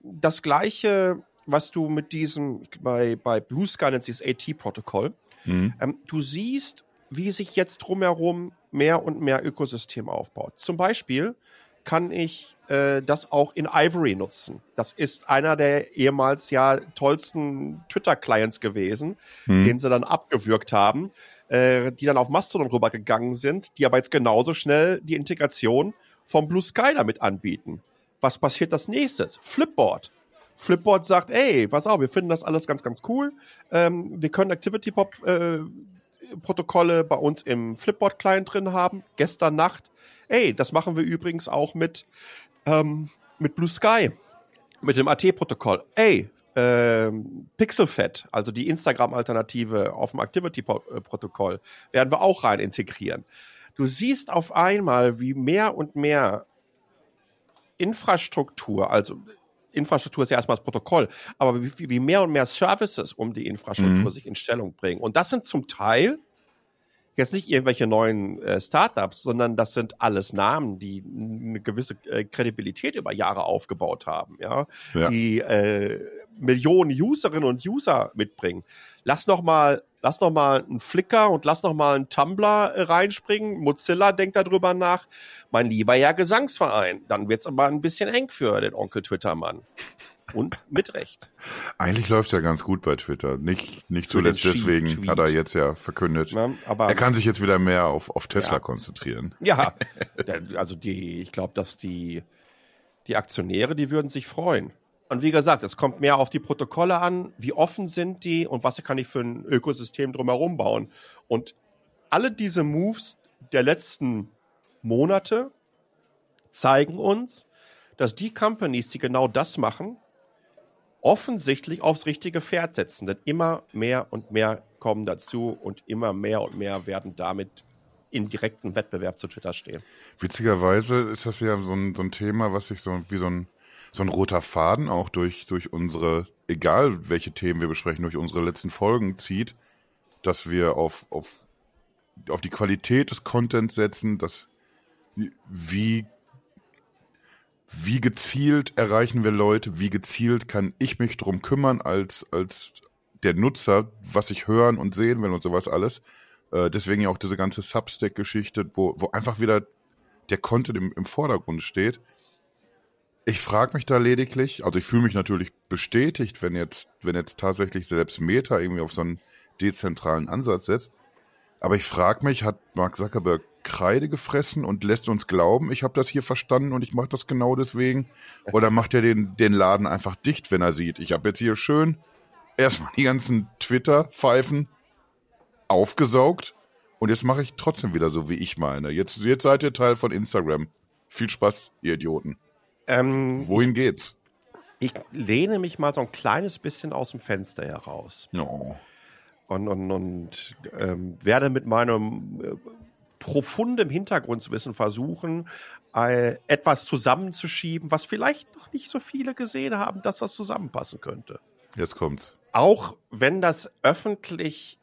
das gleiche, was du mit diesem bei bei Blue Sky nennt sich das AT-Protokoll. Mhm. Ähm, du siehst, wie sich jetzt drumherum mehr und mehr Ökosystem aufbaut. Zum Beispiel kann ich äh, das auch in Ivory nutzen. Das ist einer der ehemals ja tollsten Twitter-Clients gewesen, mhm. den sie dann abgewürgt haben äh, die dann auf Mastodon rübergegangen sind, die aber jetzt genauso schnell die Integration vom Blue Sky damit anbieten. Was passiert als nächstes? Flipboard. Flipboard sagt, ey, pass auf, wir finden das alles ganz, ganz cool. Ähm, wir können Activity Pop äh, Protokolle bei uns im Flipboard Client drin haben. Gestern Nacht. Ey, das machen wir übrigens auch mit, ähm, mit Blue Sky, mit dem AT-Protokoll. Ey, ähm, Pixelfed, also die Instagram-Alternative auf dem Activity-Protokoll, werden wir auch rein integrieren. Du siehst auf einmal, wie mehr und mehr Infrastruktur, also Infrastruktur ist ja erstmal das Protokoll, aber wie, wie mehr und mehr Services um die Infrastruktur Mhm. sich in Stellung bringen. Und das sind zum Teil jetzt nicht irgendwelche neuen äh, Startups, sondern das sind alles Namen, die eine gewisse äh, Kredibilität über Jahre aufgebaut haben, ja, Ja. die äh, Millionen Userinnen und User mitbringen. Lass noch mal, lass noch mal einen Flickr und lass noch mal einen Tumblr äh, reinspringen. Mozilla denkt darüber nach. Mein lieber Herr Gesangsverein, dann wird's aber ein bisschen eng für den Onkel Twitter-Mann. Und *laughs* mit Recht. Eigentlich läuft's ja ganz gut bei Twitter. Nicht, nicht Für zuletzt deswegen Tweet. hat er jetzt ja verkündet. Aber Er kann sich jetzt wieder mehr auf, auf Tesla Ja. konzentrieren. Ja, *laughs* also die, ich glaube, dass die, die Aktionäre, die würden sich freuen. Und wie gesagt, es kommt mehr auf die Protokolle an, wie offen sind die und was kann ich für ein Ökosystem drumherum bauen. Und alle diese Moves der letzten Monate zeigen uns, dass die Companies, die genau das machen, offensichtlich aufs richtige Pferd setzen. Denn immer mehr und mehr kommen dazu und immer mehr und mehr werden damit in direkten Wettbewerb zu Twitter stehen. Witzigerweise ist das ja so ein, so ein Thema, was sich so wie so ein, so ein roter Faden auch durch, durch unsere, egal welche Themen wir besprechen, durch unsere letzten Folgen zieht, dass wir auf, auf, auf die Qualität des Contents setzen, dass wie, wie gezielt erreichen wir Leute, wie gezielt kann ich mich drum kümmern als, als der Nutzer, was ich hören und sehen will und sowas alles. Äh, deswegen ja auch diese ganze Substack-Geschichte, wo, wo einfach wieder der Content im, im Vordergrund steht. Ich frage mich da lediglich, also ich fühle mich natürlich bestätigt, wenn jetzt, wenn jetzt tatsächlich selbst Meta irgendwie auf so einen dezentralen Ansatz setzt. Aber ich frage mich, hat Mark Zuckerberg Kreide gefressen und lässt uns glauben, ich habe das hier verstanden und ich mache das genau deswegen? Oder macht er den, den Laden einfach dicht, wenn er sieht, ich habe jetzt hier schön erstmal die ganzen Twitter-Pfeifen aufgesaugt und jetzt mache ich trotzdem wieder so, wie ich meine. Jetzt, jetzt seid ihr Teil von Instagram. Viel Spaß, ihr Idioten. Ähm, Wohin geht's? ich lehne mich mal so ein kleines bisschen aus dem Fenster heraus No. und, und, und ähm, werde mit meinem äh, profundem Hintergrundwissen versuchen, äh, etwas zusammenzuschieben, was vielleicht noch nicht so viele gesehen haben, dass das zusammenpassen könnte. Jetzt kommt's. Auch wenn das öffentlich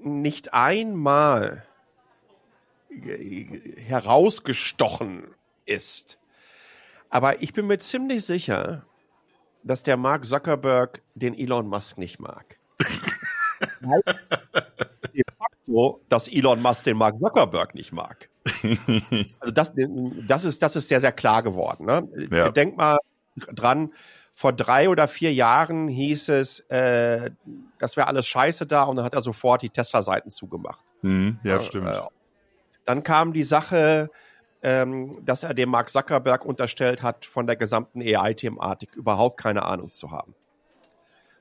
nicht einmal ge- herausgestochen ist. Aber ich bin mir ziemlich sicher, dass der Mark Zuckerberg den Elon Musk nicht mag. *laughs* De facto, dass Elon Musk den Mark Zuckerberg nicht mag. Also das, das, ist, das ist sehr, sehr klar geworden. Ne? Ja. Denk mal dran, vor drei oder vier Jahren hieß es, äh, das wäre alles scheiße da und dann hat er sofort die Tesla-Seiten zugemacht. Hm, ja, Äh, stimmt. äh, Dann kam die Sache, ähm, dass er dem Mark Zuckerberg unterstellt hat, von der gesamten AI-Thematik überhaupt keine Ahnung zu haben.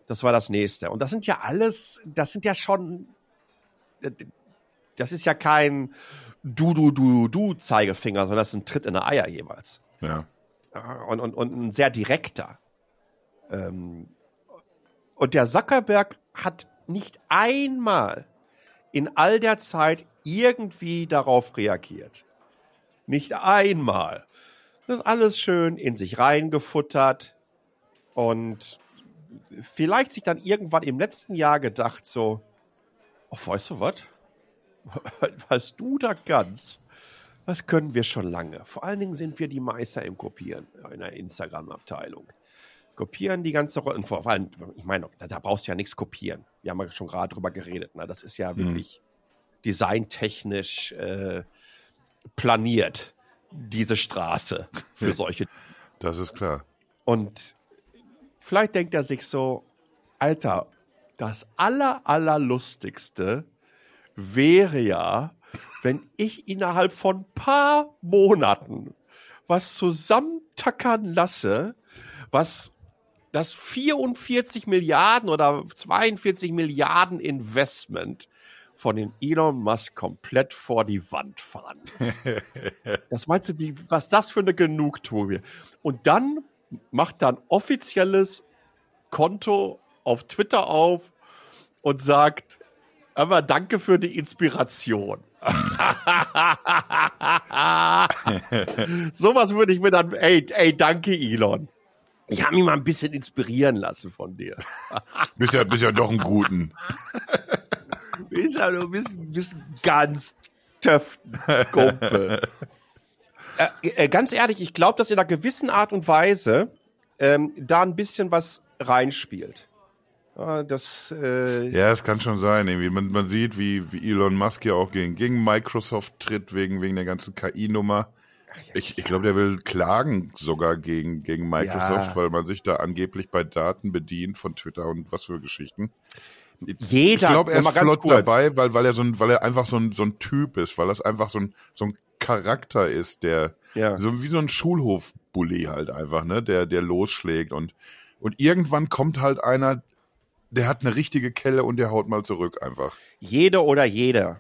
Das war das nächste. Und das sind ja alles, das sind ja schon, das ist ja kein Du, Du, Du, Du Zeigefinger, sondern das ist ein Tritt in die Eier jeweils. ja. Und, und, und ein sehr direkter. Ähm, und der Zuckerberg hat nicht einmal in all der Zeit irgendwie darauf reagiert. Nicht einmal. Das ist alles schön in sich reingefuttert und vielleicht sich dann irgendwann im letzten Jahr gedacht so, oh, weißt du was? *laughs* Was du da kannst, das können wir schon lange. Vor allen Dingen sind wir die Meister im Kopieren in der Instagram-Abteilung. Kopieren die ganze Rolle. Und vor allem, ich meine, da, da brauchst du ja nichts kopieren. Wir haben ja schon gerade drüber geredet. Ne? Das ist ja Mhm. wirklich designtechnisch äh, planiert, diese Straße für solche. Das ist klar. Und vielleicht denkt er sich so, Alter, das aller, allerlustigste wäre ja, wenn ich innerhalb von paar Monaten was zusammentackern lasse, was das 44 Milliarden oder 42 Milliarden Investment von den Elon Musk komplett vor die Wand fahren. *laughs* Das meinst du, wie, was das für eine Genugtuung wäre? Und dann macht ein offizielles Konto auf Twitter auf und sagt, aber danke für die Inspiration. *laughs* Sowas würde ich mir dann, ey, ey, danke Elon. Ich habe mich mal ein bisschen inspirieren lassen von dir. Bist ja, bist ja doch ein Guten. *laughs* Bist ja du bist, bist ganz Töftenkumpel. *laughs* äh, äh, ganz ehrlich, ich glaube, dass in einer gewissen Art und Weise ähm, da ein bisschen was reinspielt. Ja, das, äh, Ja, es kann schon sein. Irgendwie. Man, man sieht, wie, wie Elon Musk ja auch gegen, gegen Microsoft tritt, wegen, wegen der ganzen KI-Nummer. Ich, ich glaube, der will klagen sogar gegen, gegen Microsoft, Ja. weil man sich da angeblich bei Daten bedient von Twitter und was für Geschichten. Jeder, Ich glaube, er ist flott kurz. dabei, weil, weil er so ein, weil er einfach so ein, so ein Typ ist, weil das einfach so ein, so ein Charakter ist, der Ja. so wie so ein Schulhof-Bully halt einfach, ne, der, der losschlägt und, und irgendwann kommt halt einer, der hat eine richtige Kelle und der haut mal zurück einfach. Jede oder jeder,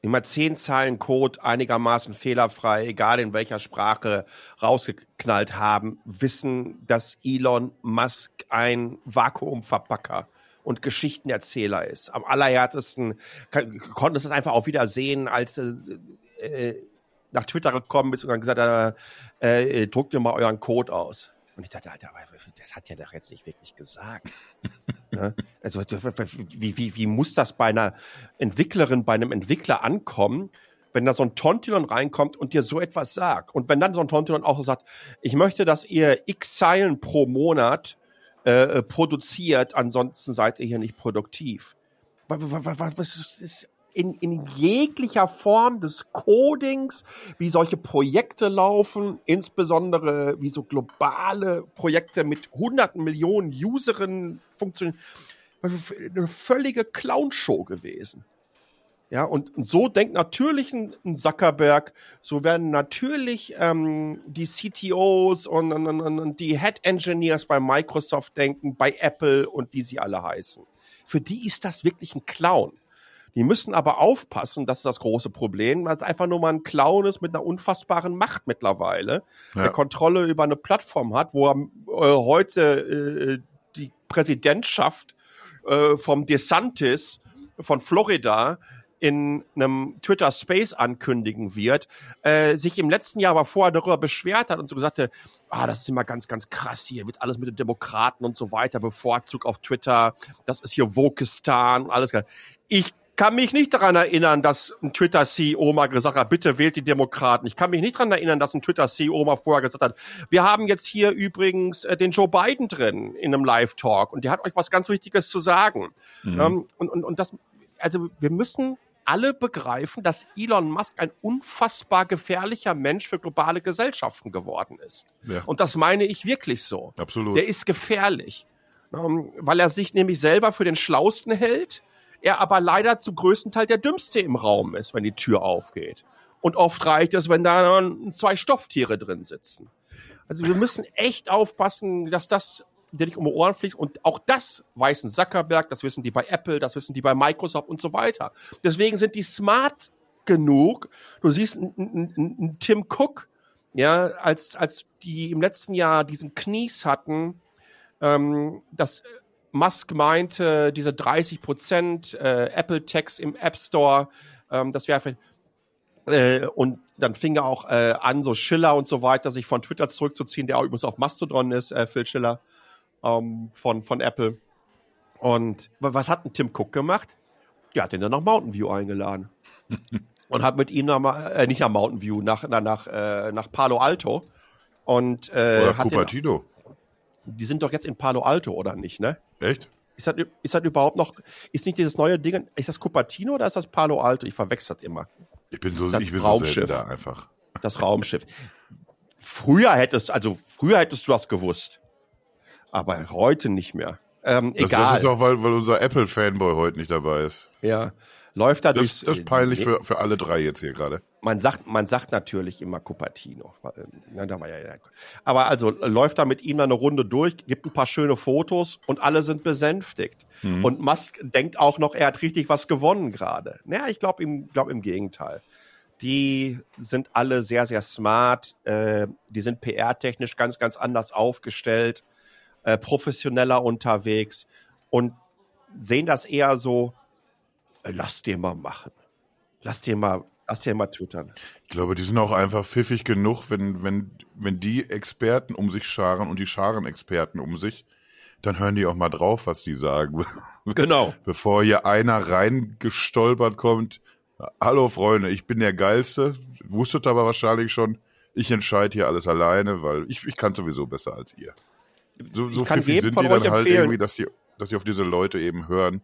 immer zehn Zeilen Code einigermaßen fehlerfrei, egal in welcher Sprache, rausgeknallt haben, wissen, dass Elon Musk ein Vakuumverpacker und Geschichtenerzähler ist. Am allerhärtesten kann, konnten es einfach auch wieder sehen, als äh, äh, nach Twitter gekommen ist und dann gesagt äh, äh, druckt ihr mal euren Code aus. Und ich dachte, Alter, das hat er doch jetzt nicht wirklich gesagt. *laughs* ne? Also wie, wie, wie muss das bei einer Entwicklerin, bei einem Entwickler ankommen, wenn da so ein Tontilon reinkommt und dir so etwas sagt? Und wenn dann so ein Tontilon auch so sagt, ich möchte, dass ihr x Zeilen pro Monat äh, produziert, ansonsten seid ihr hier nicht produktiv. Was ist in, in jeglicher Form des Codings, wie solche Projekte laufen, insbesondere wie so globale Projekte mit hunderten Millionen Userinnen funktionieren, eine völlige Clownshow gewesen. Ja, und, und so denkt natürlich ein, ein Zuckerberg, so werden natürlich ähm, die CTOs und, und, und, und die Head Engineers bei Microsoft denken, bei Apple und wie sie alle heißen. Für die ist das wirklich ein Clown. Die müssen aber aufpassen, das ist das große Problem, weil es einfach nur mal ein Clown ist mit einer unfassbaren Macht mittlerweile, Ja. der Kontrolle über eine Plattform hat, wo er äh, heute äh, die Präsidentschaft äh, vom DeSantis von Florida in einem Twitter Space ankündigen wird, äh, sich im letzten Jahr aber vorher darüber beschwert hat und so gesagt hat, ah, das ist immer ganz, ganz krass hier, wird alles mit den Demokraten und so weiter bevorzugt auf Twitter, das ist hier Wokistan und alles. Ich kann mich nicht daran erinnern, dass ein Twitter-CEO mal gesagt hat, bitte wählt die Demokraten. Ich kann mich nicht daran erinnern, dass ein Twitter-CEO mal vorher gesagt hat, wir haben jetzt hier übrigens äh, den Joe Biden drin in einem Live-Talk und der hat euch was ganz Wichtiges zu sagen. Ähm, und, und, und das, also wir müssen alle begreifen, dass Elon Musk ein unfassbar gefährlicher Mensch für globale Gesellschaften geworden ist. Ja. Und das meine ich wirklich so. Absolut. Der ist gefährlich, ähm, weil er sich nämlich selber für den Schlausten hält, er aber leider zum größten Teil der Dümmste im Raum ist, wenn die Tür aufgeht. Und oft reicht es, wenn da zwei Stofftiere drin sitzen. Also wir müssen echt aufpassen, dass das dir nicht um die Ohren fliegt. Und auch das weiß ein Zuckerberg, das wissen die bei Apple, das wissen die bei Microsoft und so weiter. Deswegen sind die smart genug. Du siehst einen Tim Cook, ja, als, als die im letzten Jahr diesen Knies hatten, ähm, dass Musk meinte, diese 30 Prozent äh, Apple Tax im App Store, ähm, das wäre für äh, und dann fing er auch äh, an, so Schiller und so weiter, sich von Twitter zurückzuziehen, der auch übrigens auf Mastodon ist, äh, Phil Schiller ähm, von, von Apple. Und wa- was hat ein Tim Cook gemacht? Der hat ihn dann nach Mountain View eingeladen. *laughs* und hat mit ihm nach, äh, nicht nach Mountain View, nach, nach, nach, äh, nach Palo Alto. Und äh, Oder hat den, Cupertino. die sind doch jetzt in Palo Alto, oder nicht, ne? Echt? Ist das, ist das überhaupt noch, ist nicht dieses neue Ding, ist das Cupertino oder ist das Palo Alto? Ich verwechsel das immer. Ich bin so, Das ich bin so Raumschiff. da einfach. Das Raumschiff. Früher hättest, also früher hättest du das gewusst. Aber heute nicht mehr. Ähm, Das, egal. das ist auch, weil, weil unser Apple-Fanboy heute nicht dabei ist. ja. läuft da Das, das ist peinlich für, für alle drei jetzt hier gerade. Man sagt, man sagt natürlich immer Cupertino. weil, Na, da war ja, aber also läuft da mit ihm dann eine Runde durch, gibt ein paar schöne Fotos und alle sind besänftigt. Und Musk denkt auch noch, er hat richtig was gewonnen gerade. Naja, ich glaube im, glaub im Gegenteil. Die sind alle sehr, sehr smart. Äh, die sind PR-technisch ganz, ganz anders aufgestellt, äh, professioneller unterwegs und sehen das eher so, äh, lass dir mal machen. Lass dir mal, lass dir mal twittern. Ich glaube, die sind auch einfach pfiffig genug, wenn, wenn, wenn die Experten um sich scharen und die scharen Experten um sich, dann hören die auch mal drauf, was die sagen. *laughs* Genau. Bevor hier einer reingestolpert kommt, hallo Freunde, ich bin der Geilste, wusstet aber wahrscheinlich schon, ich entscheide hier alles alleine, weil ich, ich kann sowieso besser als ihr. So, so Ich kann pfiffig jedem sind von die euch dann halt empfehlen- irgendwie, dass sie, dass sie auf diese Leute eben hören.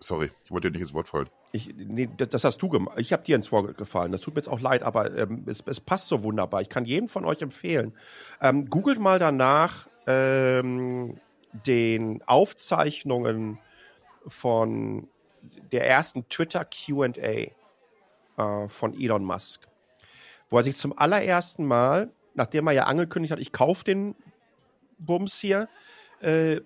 Sorry, ich wollte dir nicht ins Wort fallen. Ich, nee, das das hast du gemacht. Ich habe dir ins Wort gefallen. Das tut mir jetzt auch leid, aber ähm, es, es passt so wunderbar. Ich kann jedem von euch empfehlen. Ähm, googelt mal danach ähm, den Aufzeichnungen von der ersten Twitter QA äh, von Elon Musk, wo er sich zum allerersten Mal, nachdem er ja angekündigt hat, ich kaufe den Bums hier, äh,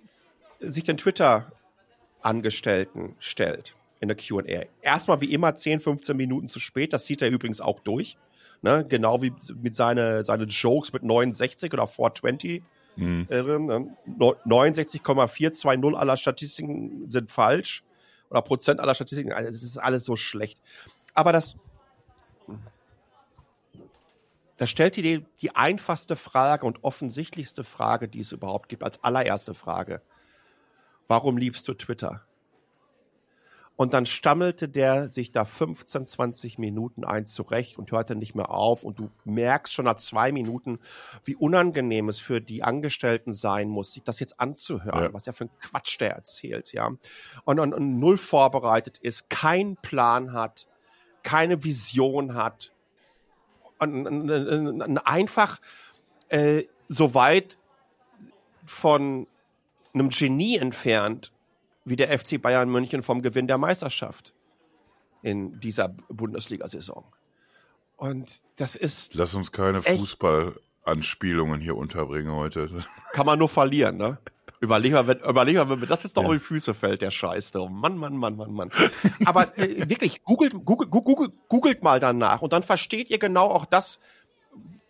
sich den Twitter-Angestellten stellt in der QA. Erstmal wie immer 10, 15 Minuten zu spät. Das zieht er übrigens auch durch. Ne? Genau wie mit seine, seine Jokes mit 69 oder 420. Mhm. Äh, ne? 69,420 aller Statistiken sind falsch. Oder Prozent aller Statistiken. Also, es ist alles so schlecht. Aber das. Da stellt ihr die, die einfachste Frage und offensichtlichste Frage, die es überhaupt gibt, als allererste Frage. Warum liebst du Twitter? Und dann stammelte der sich da 15, 20 Minuten ein zurecht und hörte nicht mehr auf. Und du merkst schon nach zwei Minuten, wie unangenehm es für die Angestellten sein muss, sich das jetzt anzuhören, Ja. was der für ein Quatsch der erzählt, ja. Und, und, und null vorbereitet ist, keinen Plan hat, keine Vision hat. Und, und, und, und einfach äh, so weit von einem Genie entfernt, wie der FC Bayern München vom Gewinn der Meisterschaft in dieser Bundesliga-Saison. Und das ist, Lass uns keine? Fußballanspielungen hier unterbringen heute. kann man nur verlieren, ne? Überleg mal, wenn, überleg mal, wenn mir das jetzt noch auf die Füße fällt, der Scheiß. Oh Mann, Mann, Mann, Mann, Mann. *laughs* Aber äh, wirklich, googelt, googelt, googelt, googelt mal danach und dann versteht ihr genau auch das,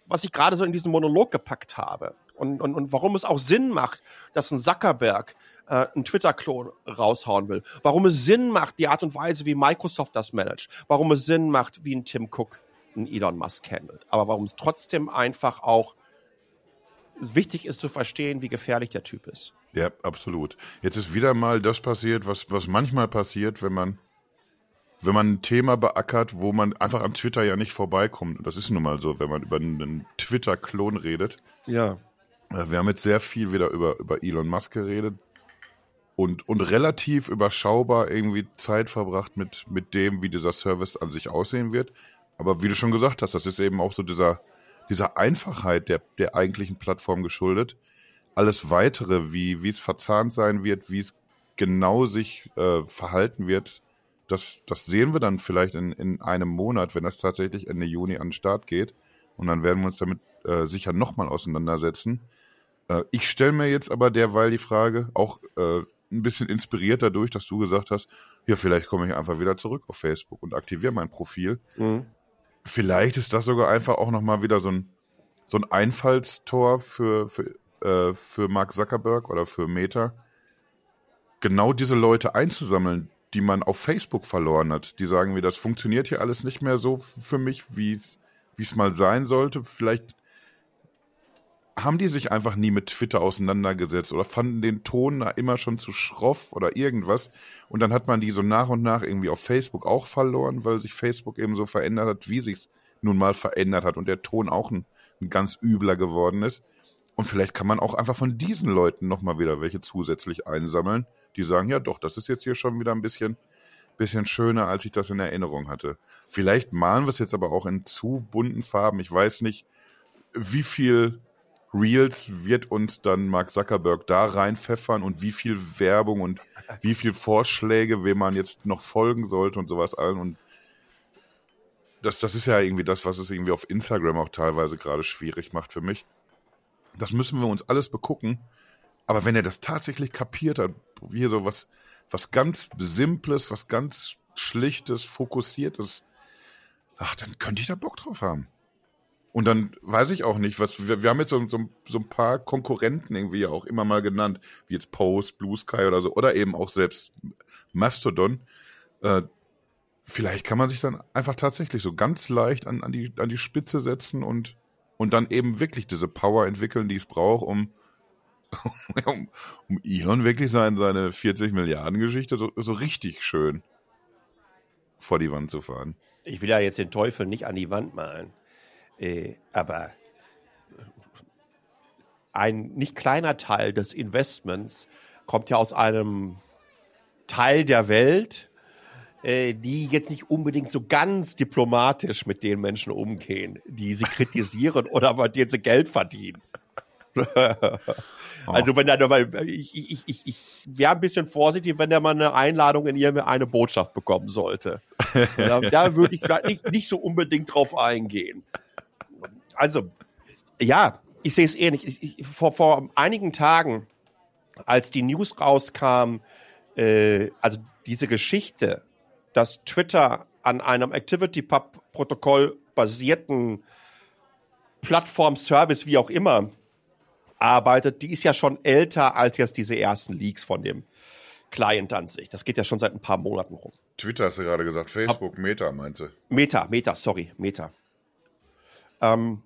was ich gerade so in diesen Monolog gepackt habe. Und, und, und warum es auch Sinn macht, dass ein Zuckerberg äh, einen Twitter-Klon raushauen will. Warum es Sinn macht, die Art und Weise, wie Microsoft das managt. Warum es Sinn macht, wie ein Tim Cook einen Elon Musk handelt. Aber warum es trotzdem einfach auch wichtig ist zu verstehen, wie gefährlich der Typ ist. Ja, absolut. Jetzt ist wieder mal das passiert, was, was manchmal passiert, wenn man, wenn man ein Thema beackert, wo man einfach am Twitter ja nicht vorbeikommt. Das ist nun mal so, wenn man über einen Twitter-Klon redet. Ja. Äh, Wir haben jetzt sehr viel wieder über, über Elon Musk geredet und, und relativ überschaubar irgendwie Zeit verbracht mit, mit dem, wie dieser Service an sich aussehen wird. Aber wie du schon gesagt hast, das ist eben auch so dieser, dieser Einfachheit der, der eigentlichen Plattform geschuldet. Alles weitere, wie, wie es verzahnt sein wird, wie es genau sich äh, verhalten wird, das, das sehen wir dann vielleicht in, in einem Monat, wenn das tatsächlich Ende Juni an den Start geht. Und dann werden wir uns damit äh, sicher nochmal auseinandersetzen. Äh, ich stelle mir jetzt aber derweil die Frage, auch äh, ein bisschen inspiriert dadurch, dass du gesagt hast, ja, vielleicht komme ich einfach wieder zurück auf Facebook und aktiviere mein Profil. Mhm. Vielleicht ist das sogar einfach auch nochmal wieder so ein, so ein Einfallstor für, für, äh, für Mark Zuckerberg oder für Meta, genau diese Leute einzusammeln, die man auf Facebook verloren hat. Die sagen mir, das funktioniert hier alles nicht mehr so für mich, wie es mal sein sollte. Vielleicht haben die sich einfach nie mit Twitter auseinandergesetzt oder fanden den Ton da immer schon zu schroff oder irgendwas. Und dann hat man die so nach und nach irgendwie auf Facebook auch verloren, weil sich Facebook eben so verändert hat, wie sich's nun mal verändert hat und der Ton auch ein, ein ganz übler geworden ist. Und vielleicht kann man auch einfach von diesen Leuten nochmal wieder welche zusätzlich einsammeln, die sagen, ja doch, das ist jetzt hier schon wieder ein bisschen, bisschen schöner, als ich das in Erinnerung hatte. Vielleicht malen wir es jetzt aber auch in zu bunten Farben. Ich weiß nicht, wie viel Reels wird uns dann Mark Zuckerberg da reinpfeffern und wie viel Werbung und wie viel Vorschläge, wem man jetzt noch folgen sollte und sowas allen. Und das, das ist ja irgendwie das, was es irgendwie auf Instagram auch teilweise gerade schwierig macht für mich. Das müssen wir uns alles begucken. Aber wenn er das tatsächlich kapiert hat, wie hier so was, was ganz Simples, was ganz Schlichtes, Fokussiertes, ach, dann könnte ich da Bock drauf haben. Und dann weiß ich auch nicht, was wir, wir haben jetzt so, so, so, ein paar Konkurrenten irgendwie auch immer mal genannt, wie jetzt Post, Blue Sky oder so, oder eben auch selbst Mastodon. Äh, vielleicht kann man sich dann einfach tatsächlich so ganz leicht an, an, die, an die Spitze setzen und, und dann eben wirklich diese Power entwickeln, die es braucht, um, *laughs* um, um Elon wirklich sein, seine 40 Milliarden Geschichte so, so richtig schön vor die Wand zu fahren. Ich will ja jetzt den Teufel nicht an die Wand malen. Äh, aber ein nicht kleiner Teil des Investments kommt ja aus einem Teil der Welt, äh, die jetzt nicht unbedingt so ganz diplomatisch mit den Menschen umgehen, die sie *laughs* kritisieren oder bei denen sie Geld verdienen. *laughs* also wenn da mal, ich, ich, ich, ich wäre ein bisschen vorsichtig, wenn der mal eine Einladung in irgendeine Botschaft bekommen sollte. *laughs* da, da würde ich vielleicht nicht, nicht so unbedingt drauf eingehen also, ja, ich sehe es ähnlich. Ich, ich, vor, vor einigen Tagen, als die News rauskam, äh, also diese Geschichte, dass Twitter an einem ActivityPub-Protokoll basierten Plattform-Service, wie auch immer, arbeitet, die ist ja schon älter als jetzt diese ersten Leaks von dem Client an sich. Das geht ja schon seit ein paar Monaten rum. Twitter hast du gerade gesagt, Facebook, Meta meinst du? Meta, Meta, sorry, Meta. Ähm,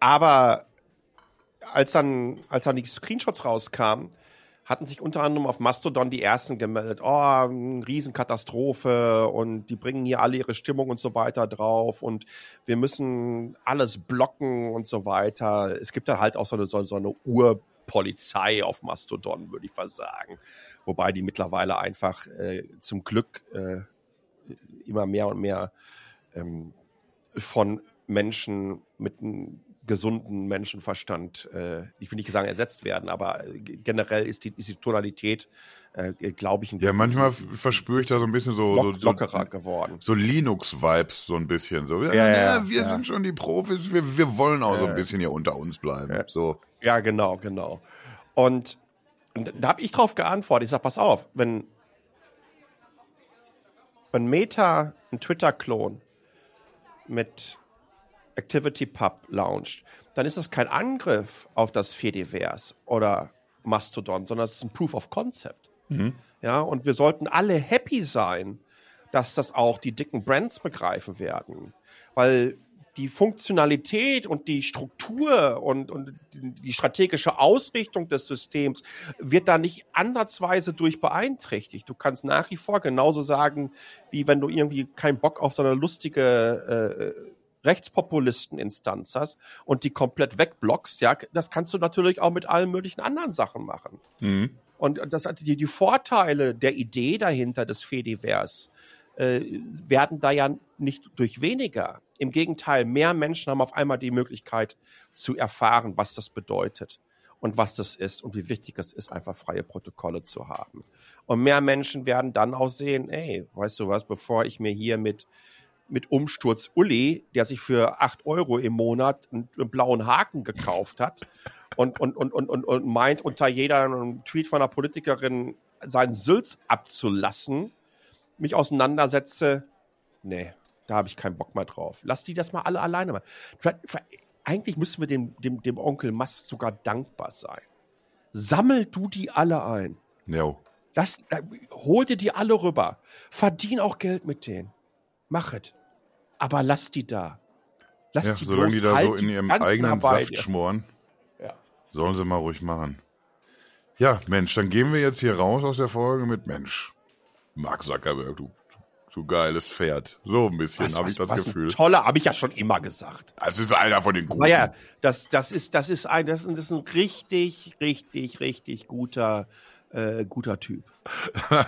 aber als dann, als dann die Screenshots rauskamen, hatten sich unter anderem auf Mastodon die ersten gemeldet, oh, Riesenkatastrophe und die bringen hier alle ihre Stimmung und so weiter drauf und wir müssen alles blocken und so weiter. Es gibt dann halt auch so eine, so, so eine Urpolizei auf Mastodon, würde ich fast sagen. Wobei die mittlerweile einfach äh, zum Glück äh, immer mehr und mehr ähm, von Menschen mit einem gesunden Menschenverstand, äh, ich will nicht sagen ersetzt werden, aber äh, generell ist die, ist die Tonalität, äh, glaube ich, ein Ja, manchmal verspüre ich da so ein bisschen so, lock, so lockerer geworden. So Linux-Vibes, so ein bisschen. So, ja, ja, ja wir ja. sind schon die Profis, wir, wir wollen auch so ein bisschen hier unter uns bleiben. So. Ja, genau, genau. Und, und da habe ich drauf geantwortet. Ich sage, pass auf, wenn, wenn Meta ein Twitter-Klon mit ActivityPub launcht, dann ist das kein Angriff auf das Fediverse oder Mastodon, sondern es ist ein Proof of Concept. Mhm. Ja, und wir sollten alle happy sein, dass das auch die dicken Brands begreifen werden. Weil die Funktionalität und die Struktur und, und die strategische Ausrichtung des Systems wird da nicht ansatzweise durch beeinträchtigt. Du kannst nach wie vor genauso sagen, wie wenn du irgendwie keinen Bock auf so eine lustige äh, Rechtspopulisten-Instanz hast und die komplett wegblockst, ja, das kannst du natürlich auch mit allen möglichen anderen Sachen machen. Mhm. Und das, die, die Vorteile der Idee dahinter des Fediverse äh, werden da ja nicht durch weniger. Im Gegenteil, mehr Menschen haben auf einmal die Möglichkeit zu erfahren, was das bedeutet und was das ist und wie wichtig es ist, einfach freie Protokolle zu haben. Und mehr Menschen werden dann auch sehen, ey, weißt du was, bevor ich mir hier mit mit Umsturz Uli, der sich für acht Euro im Monat einen, einen blauen Haken gekauft hat *laughs* und, und, und, und, und, und meint, unter jeder Tweet von einer Politikerin seinen Sülz abzulassen, mich auseinandersetze, nee, da habe ich keinen Bock mehr drauf. Lass die das mal alle alleine machen. Eigentlich müssen wir dem, dem, dem Onkel Mast sogar dankbar sein. Sammel du die alle ein. Jo. Lass, äh, hol dir die alle rüber. Verdien auch Geld mit denen. Mach es aber lass die da. Lass ja, die solange bloß, die da halt so in ihrem eigenen Saft dir. schmoren, ja. sollen sie mal ruhig machen. Ja, Mensch, dann gehen wir jetzt hier raus aus der Folge mit Mensch. Mark Zuckerberg, du, du geiles Pferd. So ein bisschen habe ich das was Gefühl. Toller, habe ich ja schon immer gesagt. Das ist einer von den guten. Naja, das, das, ist, das, ist ein, das, ist ein richtig, richtig, richtig guter äh, guter Typ. *laughs*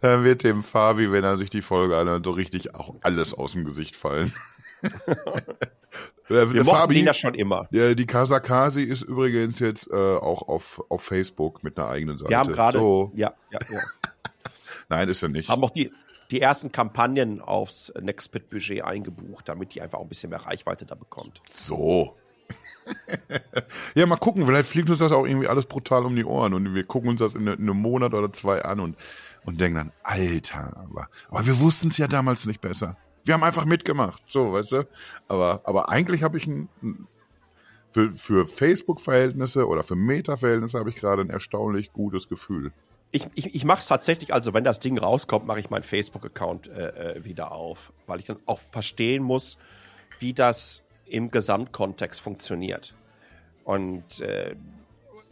Dann wird dem Fabi, wenn er sich die Folge anhört, so richtig auch alles aus dem Gesicht fallen. *laughs* Wir mochten ihn ja schon immer. Ja, die Kasakasi ist übrigens jetzt äh, auch auf, auf Facebook mit einer eigenen Seite. Wir haben gerade, So. ja, ja, ja. *laughs* Nein, ist er nicht. haben auch die, die ersten Kampagnen aufs Nextbit-Budget eingebucht, damit die einfach auch ein bisschen mehr Reichweite da bekommt. So. *laughs* ja, mal gucken, vielleicht fliegt uns das auch irgendwie alles brutal um die Ohren und wir gucken uns das in, ne- in einem Monat oder zwei an und, und denken dann, Alter, aber, aber wir wussten es ja damals nicht besser. Wir haben einfach mitgemacht, so, weißt du? Aber, aber eigentlich habe ich ein, ein- für, für Facebook-Verhältnisse oder für Meta-Verhältnisse habe ich gerade ein erstaunlich gutes Gefühl. Ich, ich, ich mache es tatsächlich, also wenn das Ding rauskommt, mache ich meinen Facebook-Account äh, äh, wieder auf, weil ich dann auch verstehen muss, wie das im Gesamtkontext funktioniert. Und äh,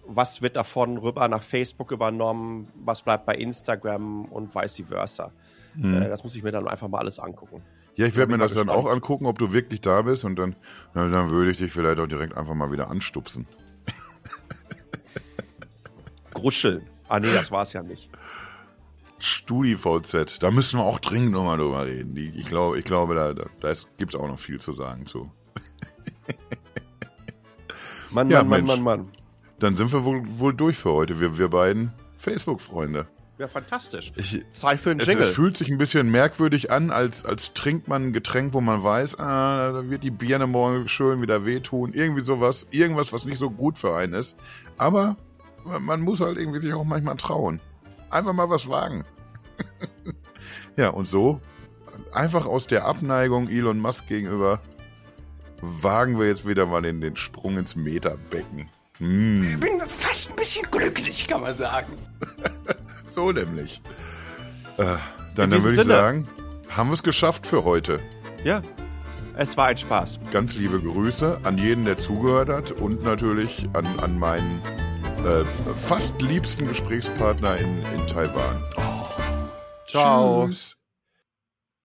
was wird davon rüber nach Facebook übernommen, was bleibt bei Instagram und vice versa. Äh, das muss ich mir dann einfach mal alles angucken. Ja, ich werde mir das dann gespannt. auch angucken, ob du wirklich da bist und dann, na, dann würde ich dich vielleicht auch direkt einfach mal wieder anstupsen. *laughs* Gruscheln. Ah nee, das war es ja nicht. StudiVZ, da müssen wir auch dringend nochmal drüber reden. Ich glaube, ich glaube, da, da, da gibt es auch noch viel zu sagen zu. Mann, Ja, Mann, Mann, Mensch. Mann, Mann. Dann sind wir wohl, wohl durch für heute, wir, wir beiden Facebook-Freunde. Ja, fantastisch. Ich- Zeit für einen Es, Jingle. es fühlt sich ein bisschen merkwürdig an, als, als trinkt man ein Getränk, wo man weiß, ah, da wird die Birne morgen schön wieder wehtun. Irgendwie sowas, irgendwas, was nicht so gut für einen ist. Aber man man muss halt irgendwie sich auch manchmal trauen. Einfach mal was wagen. *laughs* ja, und so, einfach aus der Abneigung Elon Musk gegenüber, wagen wir jetzt wieder mal den, den Sprung ins Meterbecken. Hm, Ich bin fast ein bisschen glücklich, kann man sagen. *laughs* so nämlich. Äh, dann In dann würde ich Sinne. sagen, haben wir es geschafft für heute. Ja, es war ein Spaß. Ganz liebe Grüße an jeden, der zugehört hat und natürlich an, an meinen äh, fast liebsten Gesprächspartner in, in Taiwan. Ciao. Tschüss.